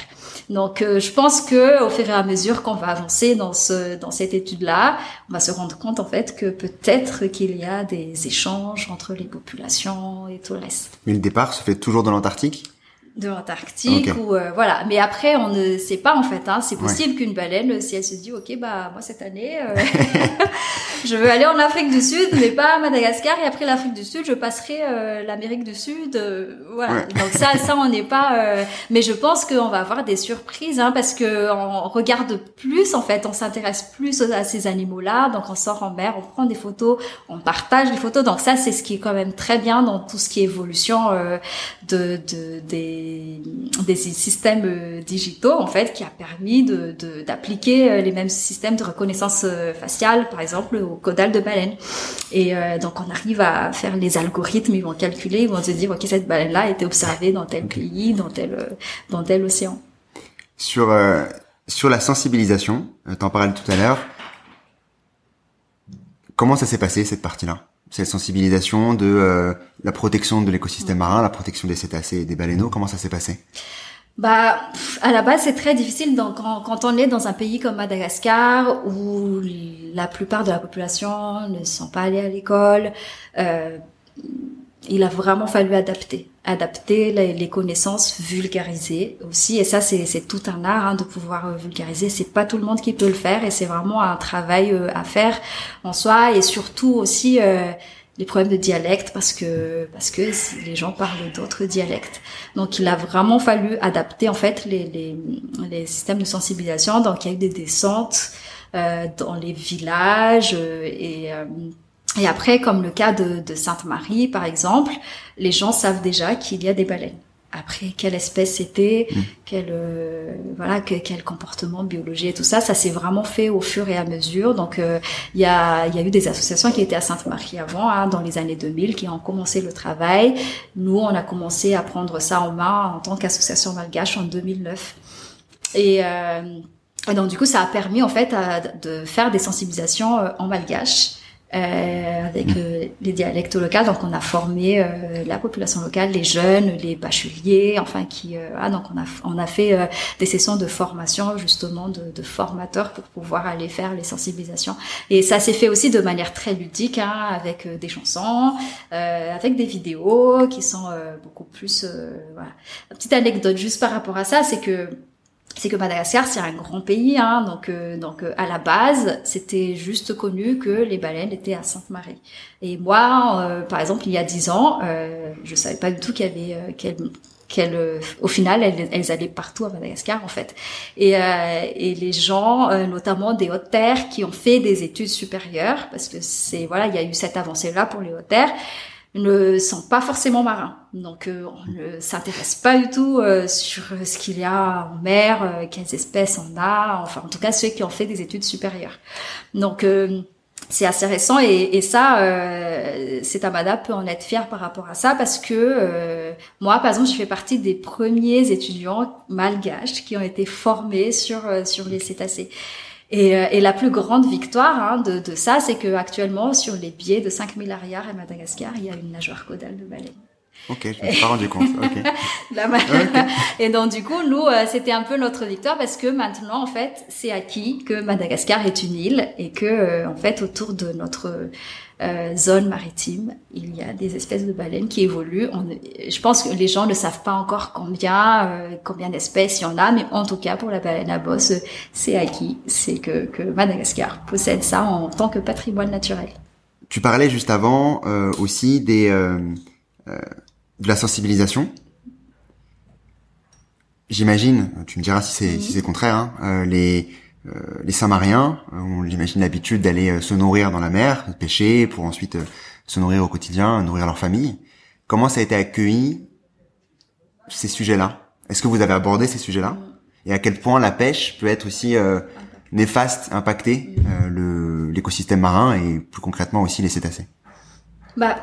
S1: Donc euh, je pense que au fur et à mesure qu'on va avancer dans ce dans cette étude là, on va se rendre compte en fait que peut-être qu'il y a des échanges entre les populations et tout le reste.
S2: Mais le départ se fait toujours dans l'Antarctique?
S1: De l'Antarctique ou euh, voilà. Mais après on ne sait pas en fait hein. c'est possible qu'une baleine si elle se dit ok bah moi cette année euh, je veux aller en Afrique du Sud mais pas à Madagascar et après l'Afrique du Sud je passerai euh, l'Amérique du Sud voilà. Donc ça ça on n'est pas mais je pense qu'on va avoir des surprises hein, parce que on regarde plus en fait. On s'intéresse plus à ces animaux là donc on sort en mer on prend des photos on partage les photos. Donc ça c'est ce qui est quand même très bien dans tout ce qui est évolution de, de des des, systèmes euh, digitaux en fait qui a permis de d'appliquer euh, les mêmes systèmes de reconnaissance euh, faciale par exemple au caudal de baleine. Et donc on arrive à faire les algorithmes ils vont calculer ils vont se dire ok cette baleine là a été observée dans tel pays dans tel dans tel océan.
S2: Sur sur la sensibilisation t'en parlais tout à l'heure. Comment ça s'est passé cette partie là cette sensibilisation de euh, la protection de l'écosystème marin, la protection des cétacés et des baleineaux Comment ça s'est passé?
S1: Bah, à la base, c'est très difficile. Donc, quand, quand, on est dans un pays comme Madagascar, où la plupart de la population ne sont pas allés à l'école, euh, il a vraiment fallu adapter, adapter les, connaissances, vulgariser aussi. Et ça, c'est tout un art hein, de pouvoir euh, vulgariser. C'est pas tout le monde qui peut le faire, et c'est vraiment un travail euh, à faire en soi. Et surtout aussi euh, les problèmes de dialecte parce que parce que les gens parlent d'autres dialectes. Donc il a vraiment fallu adapter en fait les, les, les systèmes de sensibilisation. Donc il y a eu des descentes euh, dans les villages et et après, comme le cas de, de Sainte-Marie, par exemple, les gens savent déjà qu'il y a des baleines. Après, quelle espèce c'était, mm. quel euh, voilà, quel comportement biologique et tout ça, ça s'est vraiment fait au fur et à mesure. Donc, euh, il y, a, y a eu des associations qui étaient à Sainte-Marie avant, hein, dans les années 2000, qui ont commencé le travail. Nous, on a commencé à prendre ça en main en tant qu'association malgache en 2009. Et, euh, et donc, du coup, ça a permis en fait de faire des sensibilisations en malgache euh, avec euh, les dialectes locaux. Donc on a formé euh, la population locale, les jeunes, les bacheliers, enfin qui euh, ah donc on a on a fait des sessions de formation justement de, de, formateurs pour pouvoir aller faire les sensibilisations. Et ça s'est fait aussi de manière très ludique, hein, avec des chansons, avec des vidéos qui sont beaucoup plus. voilà. Petite anecdote juste par rapport à ça, c'est que c'est que Madagascar c'est un grand pays, hein, donc euh, donc euh, à la base c'était juste connu que les baleines étaient à Sainte-Marie. Et moi, euh, par exemple, il y a dix ans, je savais pas du tout qu'il y avait qu'elles au final elles, elles, allaient partout à Madagascar en fait et, et les gens notamment des hautes terres qui ont fait des études supérieures parce que c'est voilà il y a eu cette avancée là pour les hautes terres ne sont pas forcément marins. Donc euh, on ne s'intéresse pas du tout euh, sur ce qu'il y a en mer, euh, quelles espèces on a, enfin en tout cas ceux qui ont fait des études supérieures. Donc c'est assez récent et, et ça, euh, Amada peut en être fier par rapport à ça parce que moi, par exemple, je fais partie des premiers étudiants malgaches qui ont été formés sur sur les cétacés. Et, euh, et, la plus grande victoire hein, de, de, ça, c'est que actuellement, sur les biais de 5000 arrières à Madagascar, il y a une nageoire caudale de baleine.
S2: Ok, je me suis pas rendu compte. Okay.
S1: Et donc du coup, nous, euh, c'était un peu notre victoire parce que maintenant, en fait, c'est acquis que Madagascar est une île et que, euh, en fait, autour de notre euh, zone maritime, il y a des espèces de baleines qui évoluent. On, je pense que les gens ne savent pas encore combien, euh, combien d'espèces il y en a, mais en tout cas pour la baleine à bosse, c'est acquis, c'est que, que Madagascar possède ça en tant que patrimoine naturel.
S2: Tu parlais juste avant euh, aussi des euh, de la sensibilisation. J'imagine, tu me diras si c'est si c'est contraire, hein, les euh, les Saint-Mariens euh, ont, j'imagine, l'habitude d'aller euh, se nourrir dans la mer, pêcher, pour ensuite se nourrir au quotidien, nourrir leur famille. Comment ça a été accueilli ces sujets-là? Est-ce que vous avez abordé ces sujets-là? Et à quel point la pêche peut être aussi néfaste, impacter le l'écosystème marin et plus concrètement aussi les cétacés?
S1: Bah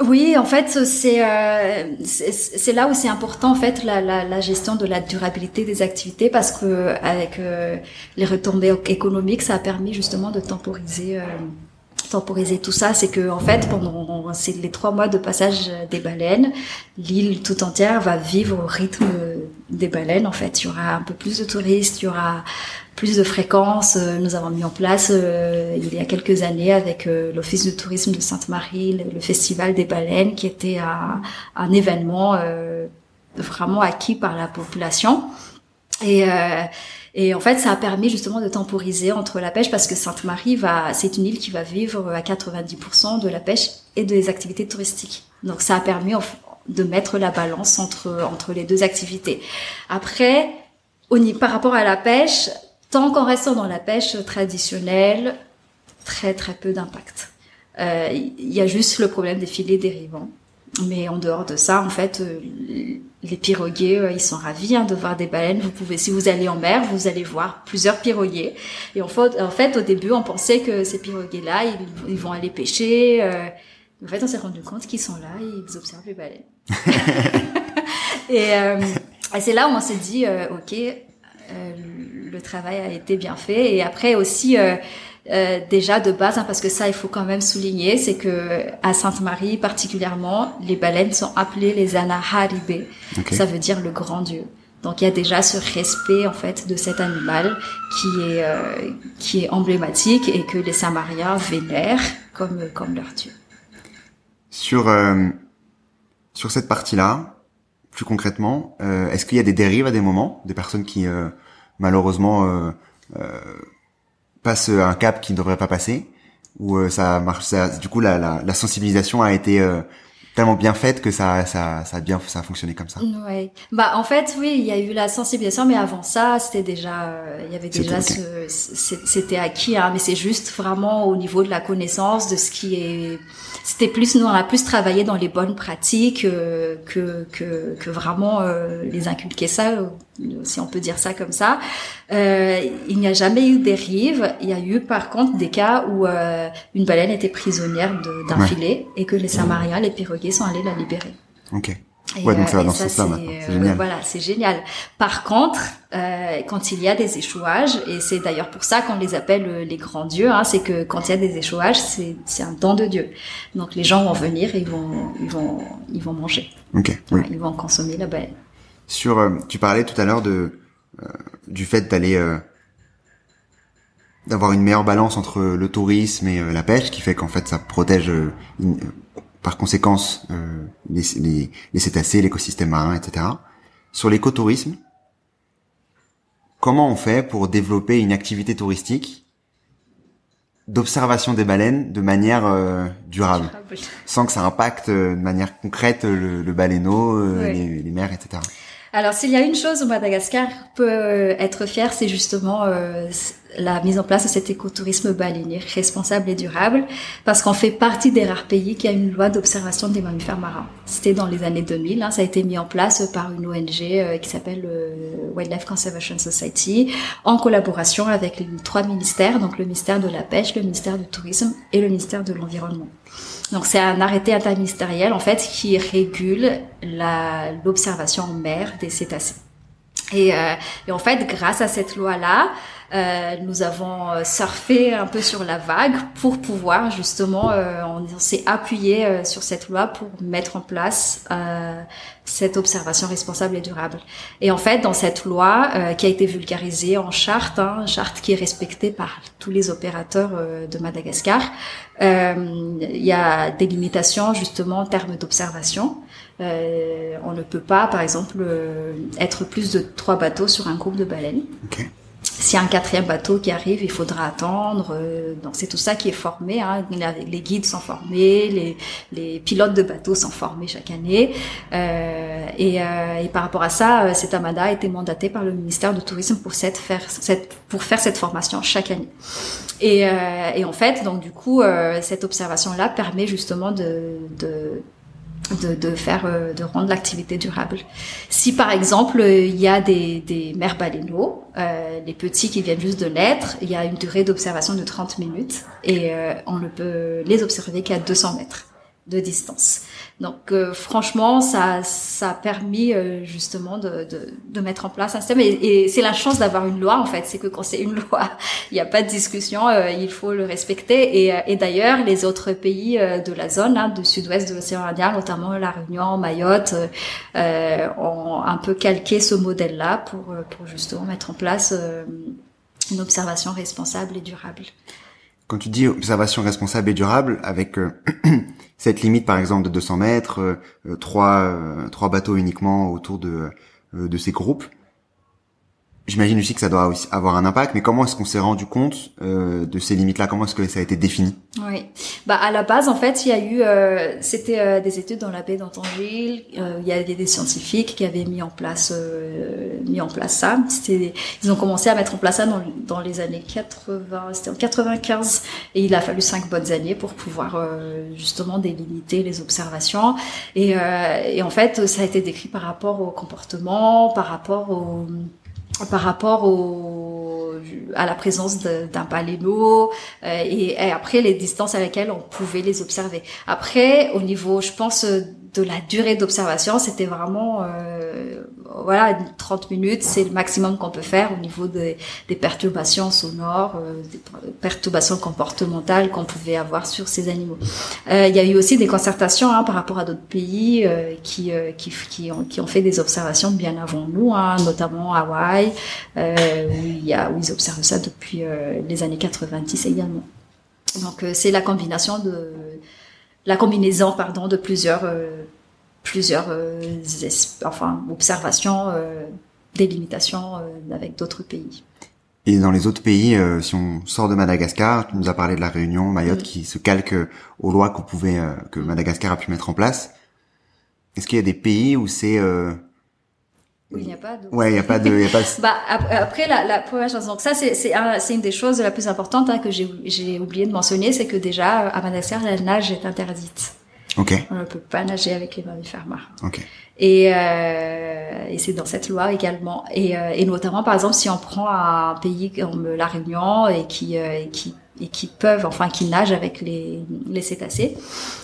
S1: oui, en fait, c'est euh, c'est là où c'est important en fait la, la, la, gestion de la durabilité des activités parce que avec euh, les retombées économiques, ça a permis justement de temporiser euh, temporiser tout ça. C'est que en fait, pendant les trois mois de passage des baleines, l'île tout entière va vivre au rythme des baleines. En fait, il y aura un peu plus de touristes, il y aura plus de fréquences. Euh, nous avons mis en place euh, il y a quelques années avec euh, l'Office de tourisme de Sainte-Marie le, Festival des baleines qui était un, un événement vraiment acquis par la population. Et, et en fait, ça a permis justement de temporiser entre la pêche parce que Sainte-Marie c'est une île qui va vivre à 90% de la pêche et des activités touristiques. Donc ça a permis de mettre la balance entre entre les deux activités. Après, au, par rapport à la pêche, Tant qu'en restant dans la pêche traditionnelle, très très peu d'impact. Euh, il y a juste le problème des filets dérivants. Mais en dehors de ça, en fait, euh, les piroguiers, euh, ils sont ravis hein, de voir des baleines. Vous pouvez, si vous allez en mer, vous allez voir plusieurs piroguiers. Et en fait, en fait au début, on pensait que ces piroguiers-là, ils, vont aller pêcher. en fait, on s'est rendu compte qu'ils sont là et ils observent les baleines. et, et c'est là où on s'est dit, ok, le travail a été bien fait. Et après aussi, euh, euh, déjà de base, hein, parce que ça, il faut quand même souligner, c'est que à Sainte-Marie particulièrement, les baleines sont appelées les Anaharibé. Ça veut dire le grand Dieu. Donc il y a déjà ce respect en fait de cet animal qui est euh, qui est emblématique et que les Samariens vénèrent comme comme leur dieu.
S2: Sur euh, sur cette partie-là, plus concrètement, euh, est-ce qu'il y a des dérives à des moments, des personnes qui malheureusement passent un cap qui ne devrait pas passer, ou ça marche, ça, du coup la, la, la sensibilisation a été tellement bien faite que ça, ça, ça a bien, ça a fonctionné comme ça?
S1: Ouais. Bah en fait oui, il y a eu la sensibilisation, mais avant ça, c'était déjà, euh, il y avait déjà ce, c'était acquis, hein, mais c'est juste vraiment au niveau de la connaissance de ce qui est c'était plus nous on a plus travaillé dans les bonnes pratiques euh, que, que, que vraiment euh, les inculquer ça euh, si on peut dire ça comme ça. Euh, il n'y a jamais eu des rives il y a eu par contre des cas où une baleine était prisonnière d'un filet et que les Samariens les pirogues sont allés la libérer.
S2: Ok ouais, donc ça va dans ce sens-là C'est génial.
S1: voilà, c'est génial. Par contre, euh, quand il y a des échouages, et c'est d'ailleurs pour ça qu'on les appelle euh, les grands dieux, hein, c'est que quand il y a des échouages, c'est c'est un don de Dieu. Donc les gens vont venir, et ils vont ils vont ils vont manger.
S2: Ok.
S1: Oui. Ils vont consommer la baleine.
S2: Sur, euh, tu parlais tout à l'heure de euh, du fait d'aller euh, d'avoir une meilleure balance entre le tourisme et la pêche, qui fait qu'en fait ça protège par conséquence euh, les, les, les, cétacés, l'écosystème marin, etc. Sur l'écotourisme, comment on fait pour développer une activité touristique d'observation des baleines de manière euh, durable, sans que ça impacte euh, de manière concrète le, le baleineau, les, les, mers, etc.
S1: Alors, s'il y a une chose où Madagascar peut être fier, c'est justement la mise en place de cet écotourisme baleinier responsable et durable, parce qu'on fait partie des rares pays qui a une loi d'observation des mammifères marins. C'était dans les années 2000, hein, ça a été mis en place par une ONG euh, qui s'appelle euh, Wildlife Conservation Society, en collaboration avec les trois ministères, donc le ministère de la pêche, le ministère du tourisme et le ministère de l'environnement. Donc c'est un arrêté interministériel en fait qui régule l'observation en mer des cétacés. Et, euh, et, en fait, grâce à cette loi-là, euh, nous avons euh, surfé un peu sur la vague pour pouvoir justement, euh, on, s'est appuyé euh, sur cette loi pour mettre en place cette observation responsable et durable. Et en fait, dans cette loi qui a été vulgarisée en charte, hein, charte qui est respectée par tous les opérateurs de Madagascar, il y a des limitations justement en termes d'observation. Euh, on ne peut pas, par exemple, être plus de trois bateaux sur un groupe de baleines. Okay. S'il y a un quatrième bateau qui arrive, il faudra attendre. Euh, donc c'est tout ça qui est formé. Hein. Les guides sont formés, les, les pilotes de bateaux sont formés chaque année. Euh, et, euh, et, par rapport à ça, cet Amada a été mandaté par le ministère du Tourisme pour cette faire cette pour faire cette formation chaque année. Et, et en fait, donc du coup, cette observation-là permet justement de, de de, de, faire euh, de rendre l'activité durable. Si par exemple il y a des, des mères baleineaux, euh, les petits qui viennent juste de naître, il y a une durée d'observation de 30 minutes et euh, on ne peut les observer qu'à 200 mètres de distance. Donc euh, franchement, ça, ça a permis euh, justement de, de, de, mettre en place un système. Et, et c'est la chance d'avoir une loi en fait, c'est que quand c'est une loi, il n'y a pas de discussion, euh, il faut le respecter. Et, et d'ailleurs, les autres pays de la zone, hein, du sud-ouest de l'océan Indien, notamment la Réunion, Mayotte, ont un peu calqué ce modèle-là pour, pour justement mettre en place une observation responsable et durable.
S2: Quand tu dis observation responsable et durable, avec cette limite par exemple de 200 mètres, euh, euh, trois, euh, trois bateaux uniquement autour de, de ces groupes, J'imagine aussi que ça doit aussi avoir un impact, mais comment est-ce qu'on s'est rendu compte euh, de ces limites-là? Comment est-ce que ça a été défini?
S1: Oui, bah à la base en fait, il y a eu, euh, c'était euh, des études dans la baie d'Antangile. il y avait des scientifiques qui avaient mis en place, mis en place ça. C'était, ils ont commencé à mettre en place ça dans, dans les années 80, c'était en 95, et il a fallu cinq bonnes années pour pouvoir justement délimiter les observations. Et, et en fait, ça a été décrit par rapport au comportement, par rapport au par rapport au, à la présence d'un baleineau euh, et, et, après les distances à laquelle on pouvait les observer. Après, au niveau, je pense, de la durée d'observation, c'était vraiment, euh, voilà, 30 minutes, c'est le maximum qu'on peut faire au niveau des, perturbations sonores, euh, des perturbations comportementales qu'on pouvait avoir sur ces animaux. Euh, il y a eu aussi des concertations hein, par rapport à d'autres pays euh, qui, qui, qui, ont, qui ont fait des observations bien avant nous, hein, notamment Hawaï, où, il y a, où ils observent ça depuis les années 90 également. Donc c'est la combination de la combinaison pardon de plusieurs plusieurs euh, enfin observations euh, des limitations euh, avec d'autres pays.
S2: Et dans les autres pays, si on sort de Madagascar, tu nous as parlé de la Réunion, Mayotte, mm. qui se calque aux lois qu'on pouvait, que Madagascar a pu mettre en place. Est-ce qu'il y a des pays où c'est
S1: oui, il n'y a pas de.
S2: Ouais, il n'y a pas de. Y a pas...
S1: bah après la, la première chose, donc ça c'est c'est c'est une des choses la plus importantes hein, que j'ai j'ai oublié de mentionner, c'est que déjà à Madagascar la nage est interdite. On ne peut pas nager avec les mammifères marins. Et, euh, et c'est dans cette loi également. Et, euh, et, notamment, par exemple, si on prend un pays comme la Réunion et qui, euh, et qui et qui peuvent, enfin, qui nagent avec les, les cétacés.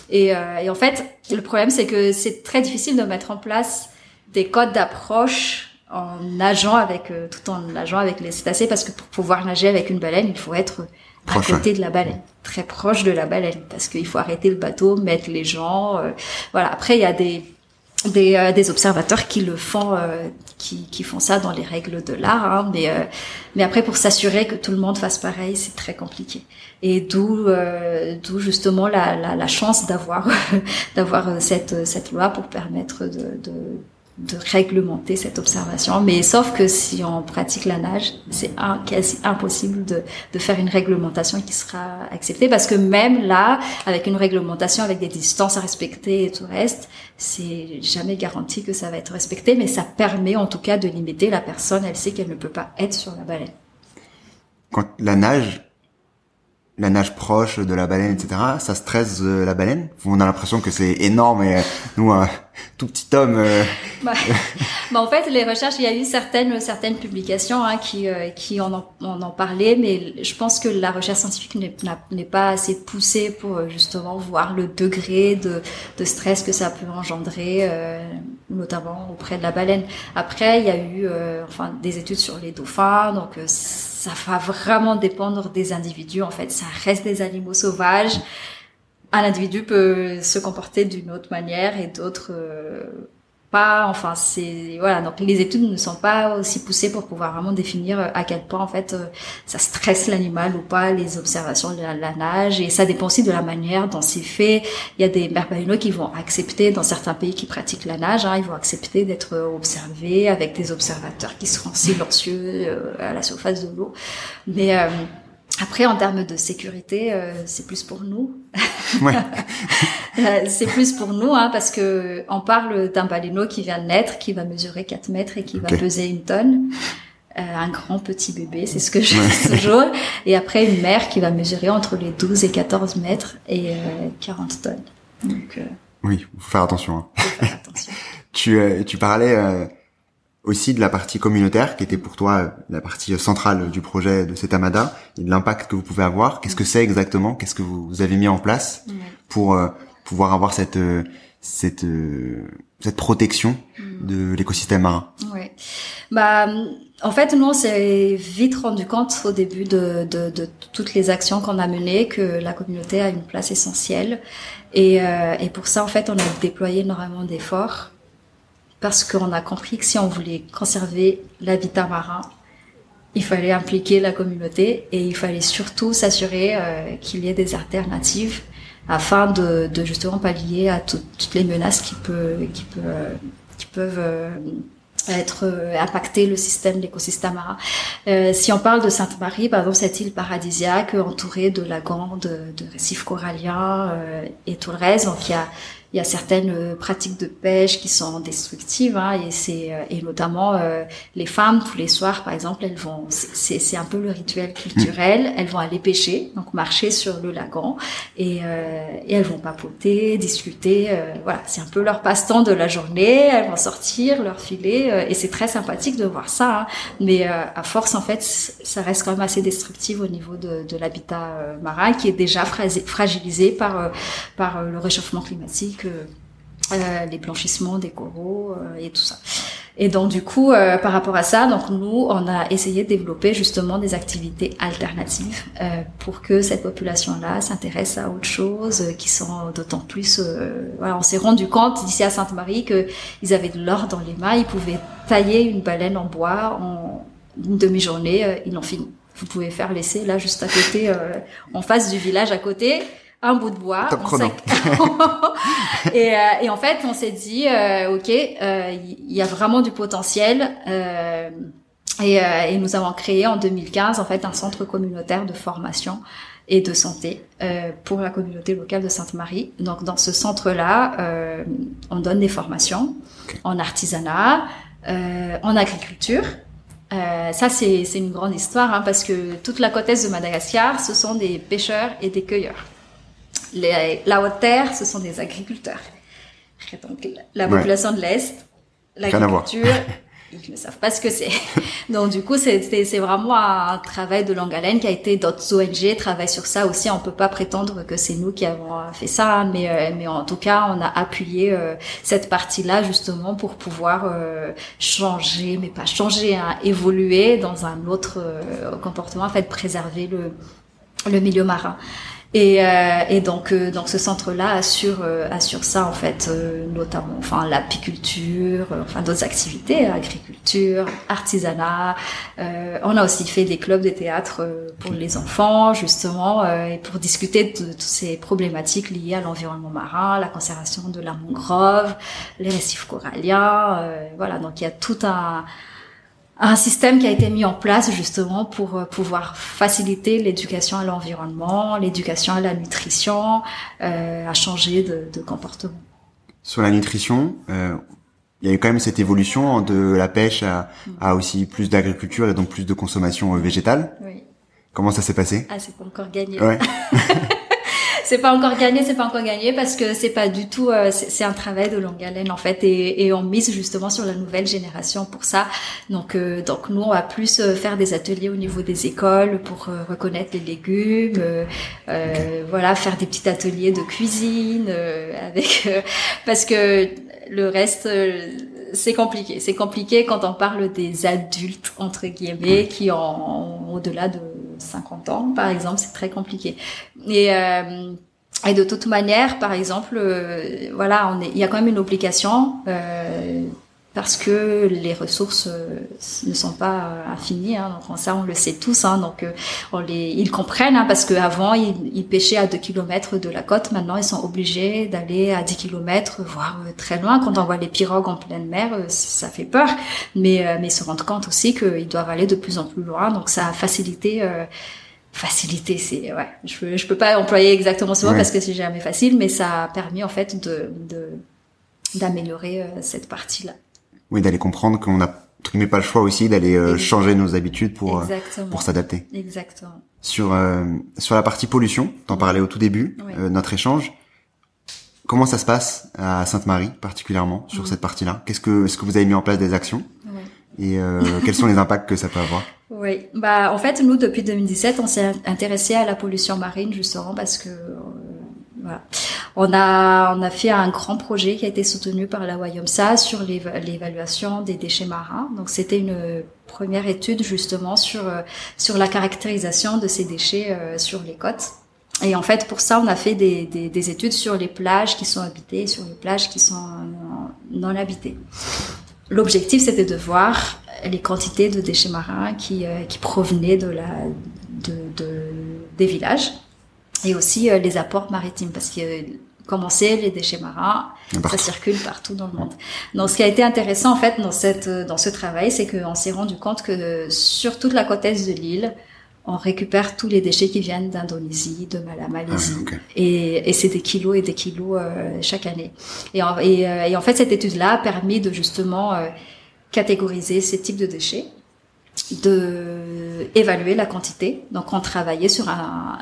S1: Et, euh, et en fait, le problème, c'est que c'est très difficile de mettre en place des codes d'approche en nageant avec, euh, tout en nageant avec les cétacés, parce que pour pouvoir nager avec une baleine, il faut être à côté de la baleine, très proche de la baleine, parce qu'il faut arrêter le bateau, mettre les gens. Euh, voilà. Après, il y a des des, euh, des observateurs qui le font, euh, qui, qui font ça dans les règles de l'art, hein, mais mais après pour s'assurer que tout le monde fasse pareil, c'est très compliqué. Et d'où d'où justement la, la, la chance d'avoir d'avoir cette cette loi pour permettre de, de de réglementer cette observation. Mais sauf que si on pratique la nage, c'est quasi impossible de, de faire une réglementation qui sera acceptée parce que même là, avec une réglementation, avec des distances à respecter et tout le reste, c'est jamais garanti que ça va être respecté, mais ça permet en tout cas de limiter la personne. Elle sait qu'elle ne peut pas être sur la baleine.
S2: Quand la nage, la nage proche de la baleine, etc., ça stresse euh, la baleine? On a l'impression que c'est énorme et euh, nous, un tout petit homme... Euh,
S1: bah, bah, en fait, les recherches, il y a eu certaines certaines publications hein, qui qui en, en, en parlaient, mais je pense que la recherche scientifique n'est pas assez poussée pour justement voir le degré de, de stress que ça peut engendrer, notamment auprès de la baleine. Après, il y a eu enfin des études sur les dauphins, donc ça va vraiment dépendre des individus. En fait, ça reste des animaux sauvages. Un individu peut se comporter d'une autre manière et d'autres euh, pas. Enfin, c'est voilà. Donc les études ne sont pas aussi poussées pour pouvoir vraiment définir euh, à quel point en fait euh, ça stresse l'animal ou pas les observations de la, nage. Et ça dépend aussi de la manière dont c'est fait. Il y a des mères qui vont accepter dans certains pays qui pratiquent la nage, hein, ils vont accepter d'être observés avec des observateurs qui seront silencieux à la surface de l'eau. Mais après, en termes de sécurité, euh, c'est plus pour nous. Ouais. Euh, c'est plus pour nous, hein, parce que on parle d'un baleineau qui vient de naître, qui va mesurer 4 mètres et qui va peser une tonne. Euh, un grand petit bébé, c'est ce que je dis toujours. Et après, une mère qui va mesurer entre les 12 et 14 mètres et 40 tonnes.
S2: Donc, oui, faut faire attention. Hein. Faut faire attention. tu, tu parlais aussi de la partie communautaire qui était pour toi la partie centrale du projet de cet amada et de l'impact que vous pouvez avoir. Qu'est-ce que c'est exactement? Qu'est-ce que vous avez mis en place pour euh, pouvoir avoir cette euh, cette euh, cette protection mm. de l'écosystème marin?
S1: Ouais. Bah en fait nous on s'est vite rendu compte au début de, de, de toutes les actions qu'on a menées que la communauté a une place essentielle et, et pour ça en fait on a déployé énormément d'efforts parce qu'on a compris que si on voulait conserver l'habitat marin, il fallait impliquer la communauté et il fallait surtout s'assurer euh, qu'il y ait des alternatives afin de, justement pallier à toutes les menaces qui, peut, qui, peut, qui peuvent euh, être euh, impacter le système, l'écosystème marin. si on parle de Sainte-Marie, par exemple, cette île paradisiaque entourée de lagons, de, de récifs coralliens et tout le reste, donc il y a il y a certaines euh, pratiques de pêche qui sont destructives hein, et c'est euh, et notamment euh, les femmes tous les soirs par exemple elles vont c'est c'est un peu le rituel culturel. Elles vont aller pêcher donc marcher sur le lagon et, et elles vont papoter discuter voilà. C'est un peu leur passe-temps de la journée. Elles vont sortir leur filet et c'est très sympathique de voir ça hein, mais à force en fait ça reste quand même assez destructif au niveau de, de l'habitat marin qui est déjà fragilisé par par le réchauffement climatique euh, les blanchissements des coraux euh, et tout ça. Et donc du coup, euh, par rapport à ça, donc nous, on a essayé de développer justement des activités alternatives euh, pour que cette population-là s'intéresse à autre chose, euh, qui sont d'autant plus. Euh, voilà, on s'est rendu compte ici à Sainte-Marie que ils avaient de l'or dans les mains, ils pouvaient tailler une baleine en bois en une demi-journée, ils l'ont fini. Vous pouvez faire l'essai là juste à côté, en face du village à côté un bout de bois. et, euh, et, en fait, on s'est dit, euh, ok, il euh, y a vraiment du potentiel. Et, et, nous avons créé en 2015 en fait un centre communautaire de formation et de santé pour la communauté locale de Sainte-Marie. Donc dans ce centre-là, on donne des formations en artisanat, en agriculture. Euh, ça, c'est une grande histoire hein, parce que toute la côte est de Madagascar, ce sont des pêcheurs et des cueilleurs la haute terre, ce sont des agriculteurs. Donc, la population de l'Est, l'agriculture, ils ne savent pas ce que c'est. Donc du coup, c'est vraiment un travail de longue haleine qui a été d'autres ONG travaillent sur ça aussi. On peut pas prétendre que c'est nous qui avons fait ça, mais euh, mais en tout cas, on a appuyé euh, cette partie-là justement pour pouvoir euh, changer, mais pas changer, hein, évoluer dans un autre comportement, en fait, préserver le le milieu marin. Et, euh, et donc, euh, donc ce centre-là assure euh, assure ça en fait, euh, notamment, enfin l'apiculture, enfin d'autres activités, agriculture, artisanat. on a aussi fait des clubs de théâtre pour les enfants justement et pour discuter de, toutes ces problématiques liées à l'environnement marin, la conservation de la mangrove, les récifs coralliens. voilà, donc il y a tout un un système qui a été mis en place justement pour euh, pouvoir faciliter l'éducation à l'environnement, l'éducation à la nutrition, euh, à changer de, de, comportement.
S2: Sur la nutrition, euh, il y a eu quand même cette évolution de la pêche à, à aussi plus d'agriculture et donc plus de consommation euh, végétale. Oui. Comment ça s'est passé?
S1: Ah, c'est pas encore gagné. Ouais. c'est pas encore gagné, c'est pas encore gagné parce que c'est pas du tout, euh, c'est un travail de longue haleine en fait et, et, on mise justement sur la nouvelle génération pour ça. Donc euh, donc nous on va plus euh, faire des ateliers au niveau des écoles pour reconnaître les légumes, voilà, faire des petits ateliers de cuisine avec parce que le reste c'est compliqué. C'est compliqué quand on parle des adultes, entre guillemets, qui ont au-delà de 50 ans, par exemple, c'est très compliqué. Et, euh, et de toute manière, par exemple, euh, voilà, on est, il y a quand même une obligation euh, parce que les ressources euh, ne sont pas euh, infinies. Hein, donc ça, on le sait tous. Hein, donc euh, on les, ils comprennent hein, parce qu'avant ils, ils pêchaient à 2 km de la côte. Maintenant, ils sont obligés d'aller à 10 km, voire très loin. Quand on voit les pirogues en pleine mer, ça fait peur. Mais, mais ils se rendent compte aussi qu'ils doivent aller de plus en plus loin. Donc ça a facilité. Euh, facilité, c'est ouais. Je, je peux pas employer exactement ce mot parce que c'est jamais facile, mais ça a permis en fait de d'améliorer cette partie-là
S2: oui, d'aller comprendre qu'on a mais pas le choix aussi d'aller euh, changer nos habitudes pour euh, pour s'adapter.
S1: Exactement.
S2: Sur euh, sur la partie pollution, t'en parlais au tout début notre échange. Comment ça se passe à Sainte-Marie particulièrement sur cette partie-là? Qu'est-ce que est-ce que vous avez mis en place des actions? Et quels sont les impacts que ça peut avoir?
S1: Oui, bah en fait nous depuis 2017 on s'est intéressé à la pollution marine justement parce que On a on a fait un grand projet qui a été soutenu par la Wayomsa sur l'évaluation des déchets marins. Donc c'était une première étude justement sur euh, sur la caractérisation de ces déchets euh, sur les côtes. Et en fait, pour ça, on a fait des, des, des, études sur les plages qui sont habitées sur les plages qui sont non, habitées. L'objectif, c'était de voir les quantités de déchets marins qui, euh, qui provenaient de la, de, des villages et aussi euh, les apports maritimes parce que comme on sait, les déchets marins, ça circule partout dans le monde. Donc, ce qui a été intéressant en fait dans cette dans ce travail, c'est qu'on s'est rendu compte que sur toute la côte est de l'île, on récupère tous les déchets qui viennent d'Indonésie, de la Malaisie, ah, et, et c'est des kilos et des kilos euh, chaque année. Et en, et, euh, et en, fait, cette étude-là a permis de justement catégoriser ces types de déchets de évaluer la quantité. Donc on travaillait sur un,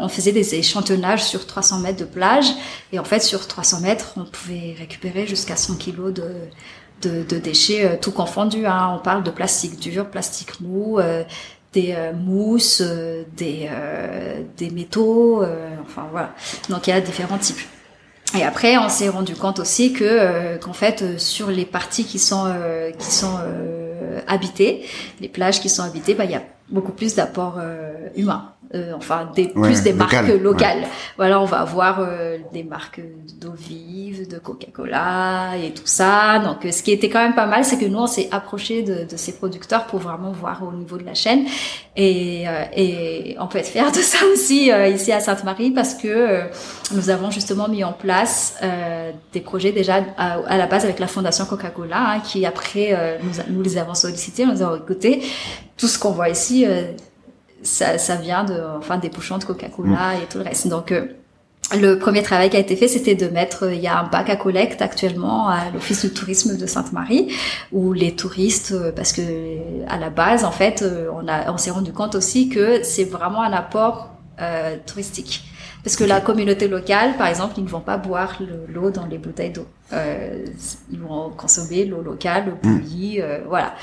S1: on faisait des échantillonnages sur 300 mètres de plage et en fait sur 300 mètres on pouvait récupérer jusqu'à 100 kilos de, de, déchets euh, tout confondus. Hein. On parle de plastique dur, plastique mou, euh, des euh, mousses, des des métaux, enfin voilà. Donc il y a différents types. Et après, on s'est rendu compte aussi que qu'en fait, sur les parties qui sont qui sont habitées, les plages qui sont habitées, bah il y a beaucoup plus d'apports humains. Euh, enfin des, plus des marques locales. Voilà, on va avoir euh, des marques d'eau vive, de Coca-Cola et tout ça. Donc, euh, ce qui était quand même pas mal, c'est que nous, on s'est approché de, de, ces producteurs pour vraiment voir au niveau de la chaîne. Et, et on peut être fier de ça aussi ici à Sainte-Marie parce que nous avons justement mis en place des projets déjà à, la base avec la Fondation Coca-Cola, hein, qui après nous, nous les avons sollicités, nous avons écouté tout ce qu'on voit ici ça, ça vient de, enfin, des bouchons de Coca-Cola mm. et tout le reste. Donc, euh, le premier travail qui a été fait, c'était de mettre, il y a un bac à collecte actuellement à l'Office du tourisme de Sainte-Marie, où les touristes, euh, parce que à la base, en fait, euh, on, a, on s'est rendu compte aussi que c'est vraiment un apport euh, touristique. Parce que la communauté locale, par exemple, ils ne vont pas boire l'eau dans les bouteilles d'eau. Euh, ils vont consommer l'eau locale, l'eau bouillie, mm. euh, voilà.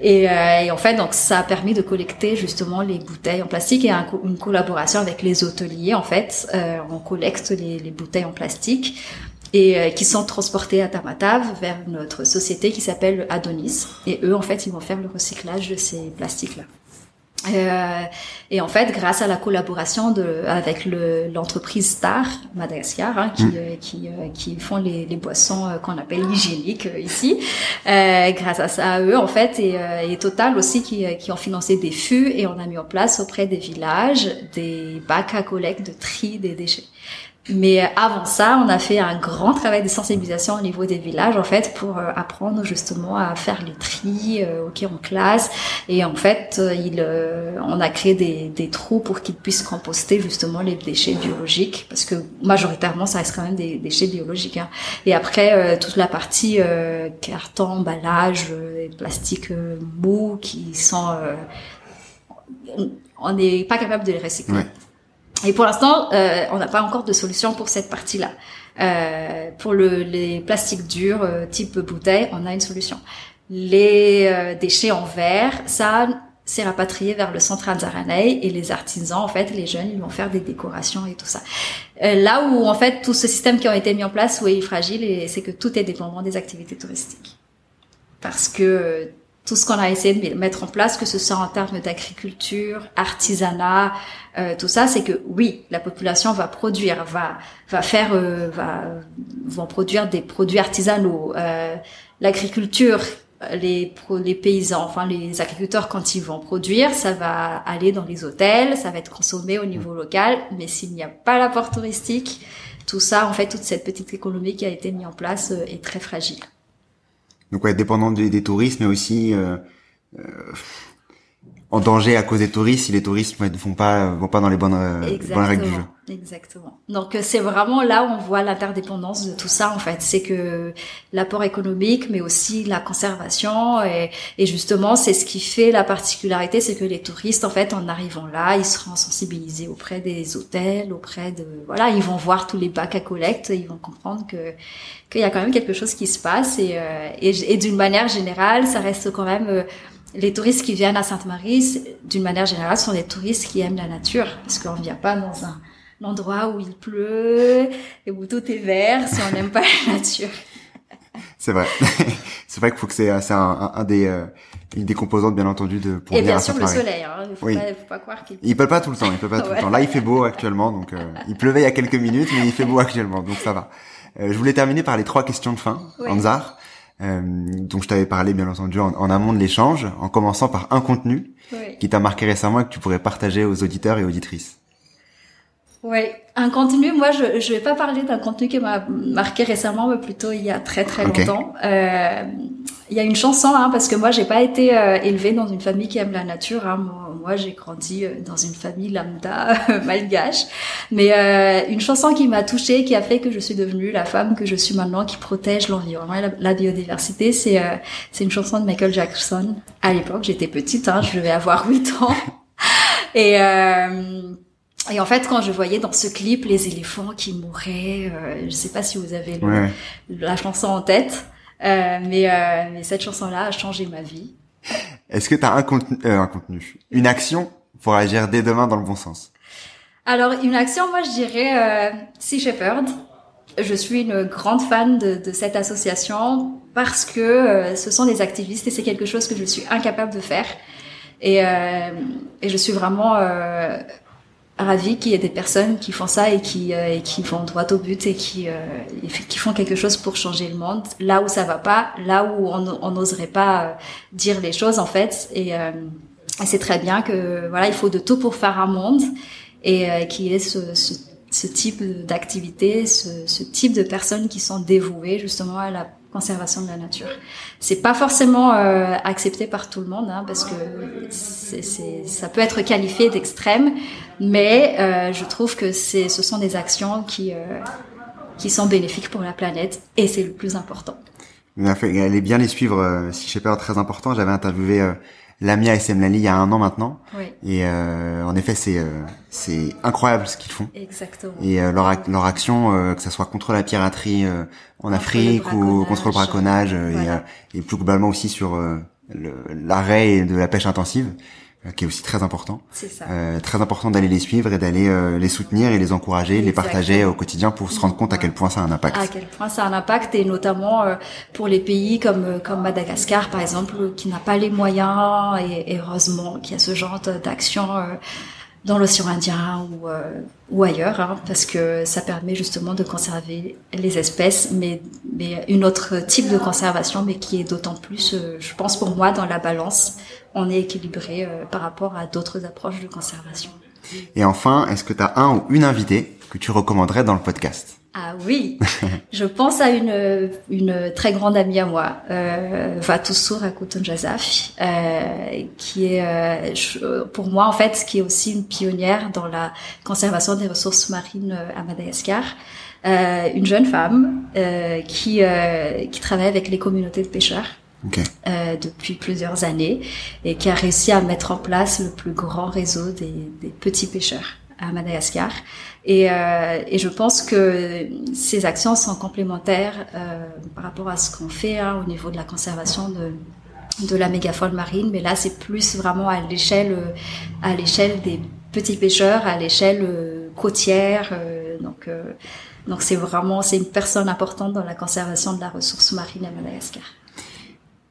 S1: Et, euh, et, en fait, donc ça a permis de collecter justement les bouteilles en plastique et un, une collaboration avec les hôteliers. En fait, euh, on collecte les, les, bouteilles en plastique et euh, qui sont transportées à Tamatave vers notre société qui s'appelle Adonis. Et eux, en fait, ils vont faire le recyclage de ces plastiques-là. Euh, et en fait, grâce à la collaboration de, avec l'entreprise Star Madagascar, hein, qui, mm. euh, qui, euh, qui, font les, les boissons euh, qu'on appelle hygiéniques ici, grâce à ça, à eux en fait, et, et Total aussi qui, qui ont financé des fûts et on a mis en place auprès des villages des bacs à collecte de tri des déchets. Mais avant ça, on a fait un grand travail de sensibilisation au niveau des villages, en fait, pour euh, apprendre justement à faire les tris, euh, ok, en classe. Et en fait, euh, il, on a créé des, des trous pour qu'ils puissent composter justement les déchets biologiques, parce que majoritairement, ça reste quand même des déchets biologiques. Hein. Et après, toute la partie carton, emballage, plastique mou, qui sont, on n'est pas capable de les recycler. Et pour l'instant, euh, on n'a pas encore de solution pour cette partie-là. Euh, pour le, les plastiques durs euh, type bouteille, on a une solution. Les euh, déchets en verre, ça c'est rapatrié vers le centre Anzaranei et les artisans, en fait, les jeunes, ils vont faire des décorations et tout ça. Euh, là où, en fait, tout ce système qui a été mis en place, où est fragile, c'est que tout est dépendant des activités touristiques. Parce que tout ce qu'on a essayé de mettre en place, que ce soit en termes d'agriculture, artisanat, euh, tout ça, c'est que oui, la population va produire, va va faire, euh, va vont produire des produits artisanaux. Euh, L'agriculture, les les paysans, enfin les agriculteurs, quand ils vont produire, ça va aller dans les hôtels, ça va être consommé au niveau local. Mais s'il n'y a pas l'apport touristique, tout ça, en fait, toute cette petite économie qui a été mise en place euh, est très fragile.
S2: Donc ouais, dépendant des, des touristes, mais aussi euh, euh, en danger à cause des touristes si les touristes ne vont pas vont pas dans les bonnes, euh, bonnes règles du jeu.
S1: Exactement. Donc c'est vraiment là où on voit l'interdépendance de tout ça en fait. C'est que l'apport économique, mais aussi la conservation et, et justement c'est ce qui fait la particularité, c'est que les touristes en fait en arrivant là, ils seront sensibilisés auprès des hôtels, auprès de voilà, ils vont voir tous les bacs à collecte, ils vont comprendre que qu'il y a quand même quelque chose qui se passe et, euh, et, d'une manière générale, ça reste quand même euh, les touristes qui viennent à Sainte-Marie, d'une manière générale, sont des touristes qui aiment la nature parce qu'on vient pas dans un endroit où il pleut et où tout est vert si on n'aime pas la nature.
S2: C'est vrai. c'est vrai qu'il faut que c'est c'est un, un, des euh, une des composantes bien entendu de
S1: pour et bien sûr le soleil. Hein. Il faut, pas, faut pas croire qu'il.
S2: Il pleut pas tout le temps. Il pleut pas tout le temps. Là, il fait beau actuellement, donc il pleuvait il y a quelques minutes, mais il fait beau actuellement, donc ça va. Euh, je voulais terminer par les trois questions de fin, oui. Anzar, euh, dont je t'avais parlé bien entendu en, en amont de l'échange, en commençant par un contenu qui t'a marqué récemment et que tu pourrais partager aux auditeurs et auditrices.
S1: Oui, un contenu. Moi, je je vais pas parler d'un contenu qui m'a marqué récemment, mais plutôt il y a très très longtemps. Euh, il y a une chanson, hein, parce que moi, j'ai pas été euh, élevée dans une famille qui aime la nature. Hein. Moi, j'ai grandi euh, dans une famille lambda malgache, mais euh, une chanson qui m'a touchée, qui a fait que je suis devenue la femme que je suis maintenant, qui protège l'environnement et la, la, biodiversité. C'est c'est une chanson de Michael Jackson. À l'époque, j'étais petite, hein, je devais avoir 8 ans, et et en fait, quand je voyais dans ce clip les éléphants qui mouraient, euh, je sais pas si vous avez le, la chanson en tête, euh, mais, euh, mais, cette chanson-là a changé ma vie.
S2: Est-ce que tu as un contenu, euh, un contenu, une action pour agir dès demain dans le bon sens?
S1: Alors, une action, moi, je dirais euh, Sea Shepherd. je suis une grande fan de, de cette association parce que euh, ce sont des activistes et c'est quelque chose que je suis incapable de faire. Et, euh, et je suis vraiment euh, ravie qu'il y ait des personnes qui font ça et qui, et qui vont droit au but et qui, qui font quelque chose pour changer le monde là où ça va pas, là où on n'oserait pas dire les choses en fait. Et, et c'est très bien que voilà, il faut de tout pour faire un monde et qu'il y ait ce, ce ce type d'activité, ce, type de personnes qui sont dévouées justement à la conservation de la nature. C'est pas forcément euh, accepté par tout le monde, hein, parce que ça peut être qualifié d'extrême, mais euh, je trouve que ce sont des actions qui euh, qui sont bénéfiques pour la planète, et c'est le plus important.
S2: Allez bien les suivre. Si je sais pas, très important. J'avais interviewé Lamia et Semlali il y a un an maintenant.
S1: Oui.
S2: Et euh, en effet, c'est euh, c'est incroyable ce qu'ils font.
S1: Exactement.
S2: Et euh, leur leur action, euh, que ça soit contre la piraterie euh, en
S1: Contre
S2: Afrique ou contre le braconnage, euh, et, euh, et, plus globalement aussi sur euh, l'arrêt de la pêche intensive, qui est aussi très important.
S1: C'est ça.
S2: Euh, très important d'aller les suivre et d'aller euh, les soutenir et les encourager, les partager au quotidien pour se rendre compte à quel point ça a un impact.
S1: à quel point ça a un impact et notamment euh, pour les pays comme euh, comme Madagascar par exemple qui n'a pas les moyens et, et heureusement qu'il y a ce genre d'action euh, dans l'océan Indien ou euh, ou ailleurs hein, parce que ça permet justement de conserver les espèces mais mais une autre type de conservation mais qui est d'autant plus euh, je pense pour moi dans la balance on est équilibré euh, par rapport à d'autres approches de conservation.
S2: Et enfin, est-ce que tu as un ou une invitée que tu recommanderais dans le podcast?
S1: Ah oui, je pense à une une très grande amie à moi, euh, Vatusur Akutunjazaf, euh, qui est euh, pour moi en fait qui est aussi une pionnière dans la conservation des ressources marines euh, à Madagascar. Euh, une jeune femme euh, qui euh, qui travaille avec les communautés de pêcheurs euh, depuis plusieurs années et qui a réussi à mettre en place le plus grand réseau des, des petits pêcheurs à Madagascar. Et, euh, et je pense que ces actions sont complémentaires euh, par rapport à ce qu'on fait hein, au niveau de la conservation de la mégafaune marine, mais là c'est plus vraiment à l'échelle euh, à l'échelle des petits pêcheurs, à l'échelle côtière. donc donc c'est vraiment c'est une personne importante dans la conservation de la ressource marine à Madagascar.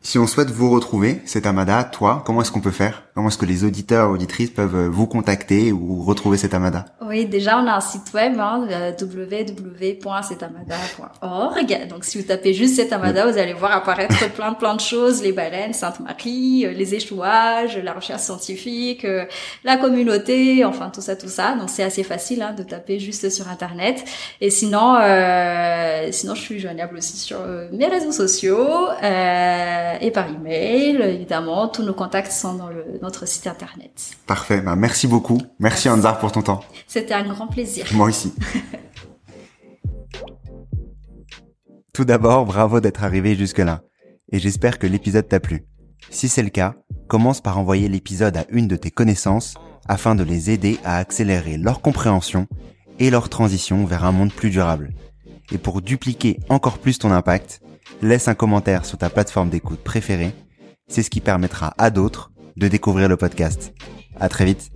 S2: Si on souhaite vous retrouver, c'est Amada, toi, comment est-ce qu'on peut faire? Comment est-ce que les auditeurs auditrices peuvent euh, vous contacter ou retrouver cet Amada?
S1: Oui, déjà on a un site web hein, www.cetamada.org. Donc si vous tapez juste Cetamada, vous allez voir apparaître plein plein de choses, les baleines, Sainte-Marie, euh, les échouages, la recherche scientifique, euh, la communauté, enfin tout ça tout ça. Donc c'est assez facile hein, de taper juste sur internet. Et sinon euh, sinon je suis joignable aussi sur mes réseaux sociaux euh, et par email évidemment. Tous nos contacts sont dans le, notre site internet.
S2: Parfait, bah, merci beaucoup. Merci Anzar pour ton temps.
S1: C'était un grand plaisir.
S2: Moi aussi. Tout d'abord, bravo d'être arrivé jusque-là. Et j'espère que l'épisode t'a plu. Si c'est le cas, commence par envoyer l'épisode à une de tes connaissances afin de les aider à accélérer leur compréhension et leur transition vers un monde plus durable. Et pour dupliquer encore plus ton impact, laisse un commentaire sur ta plateforme d'écoute préférée. C'est ce qui permettra à d'autres de découvrir le podcast. À très vite.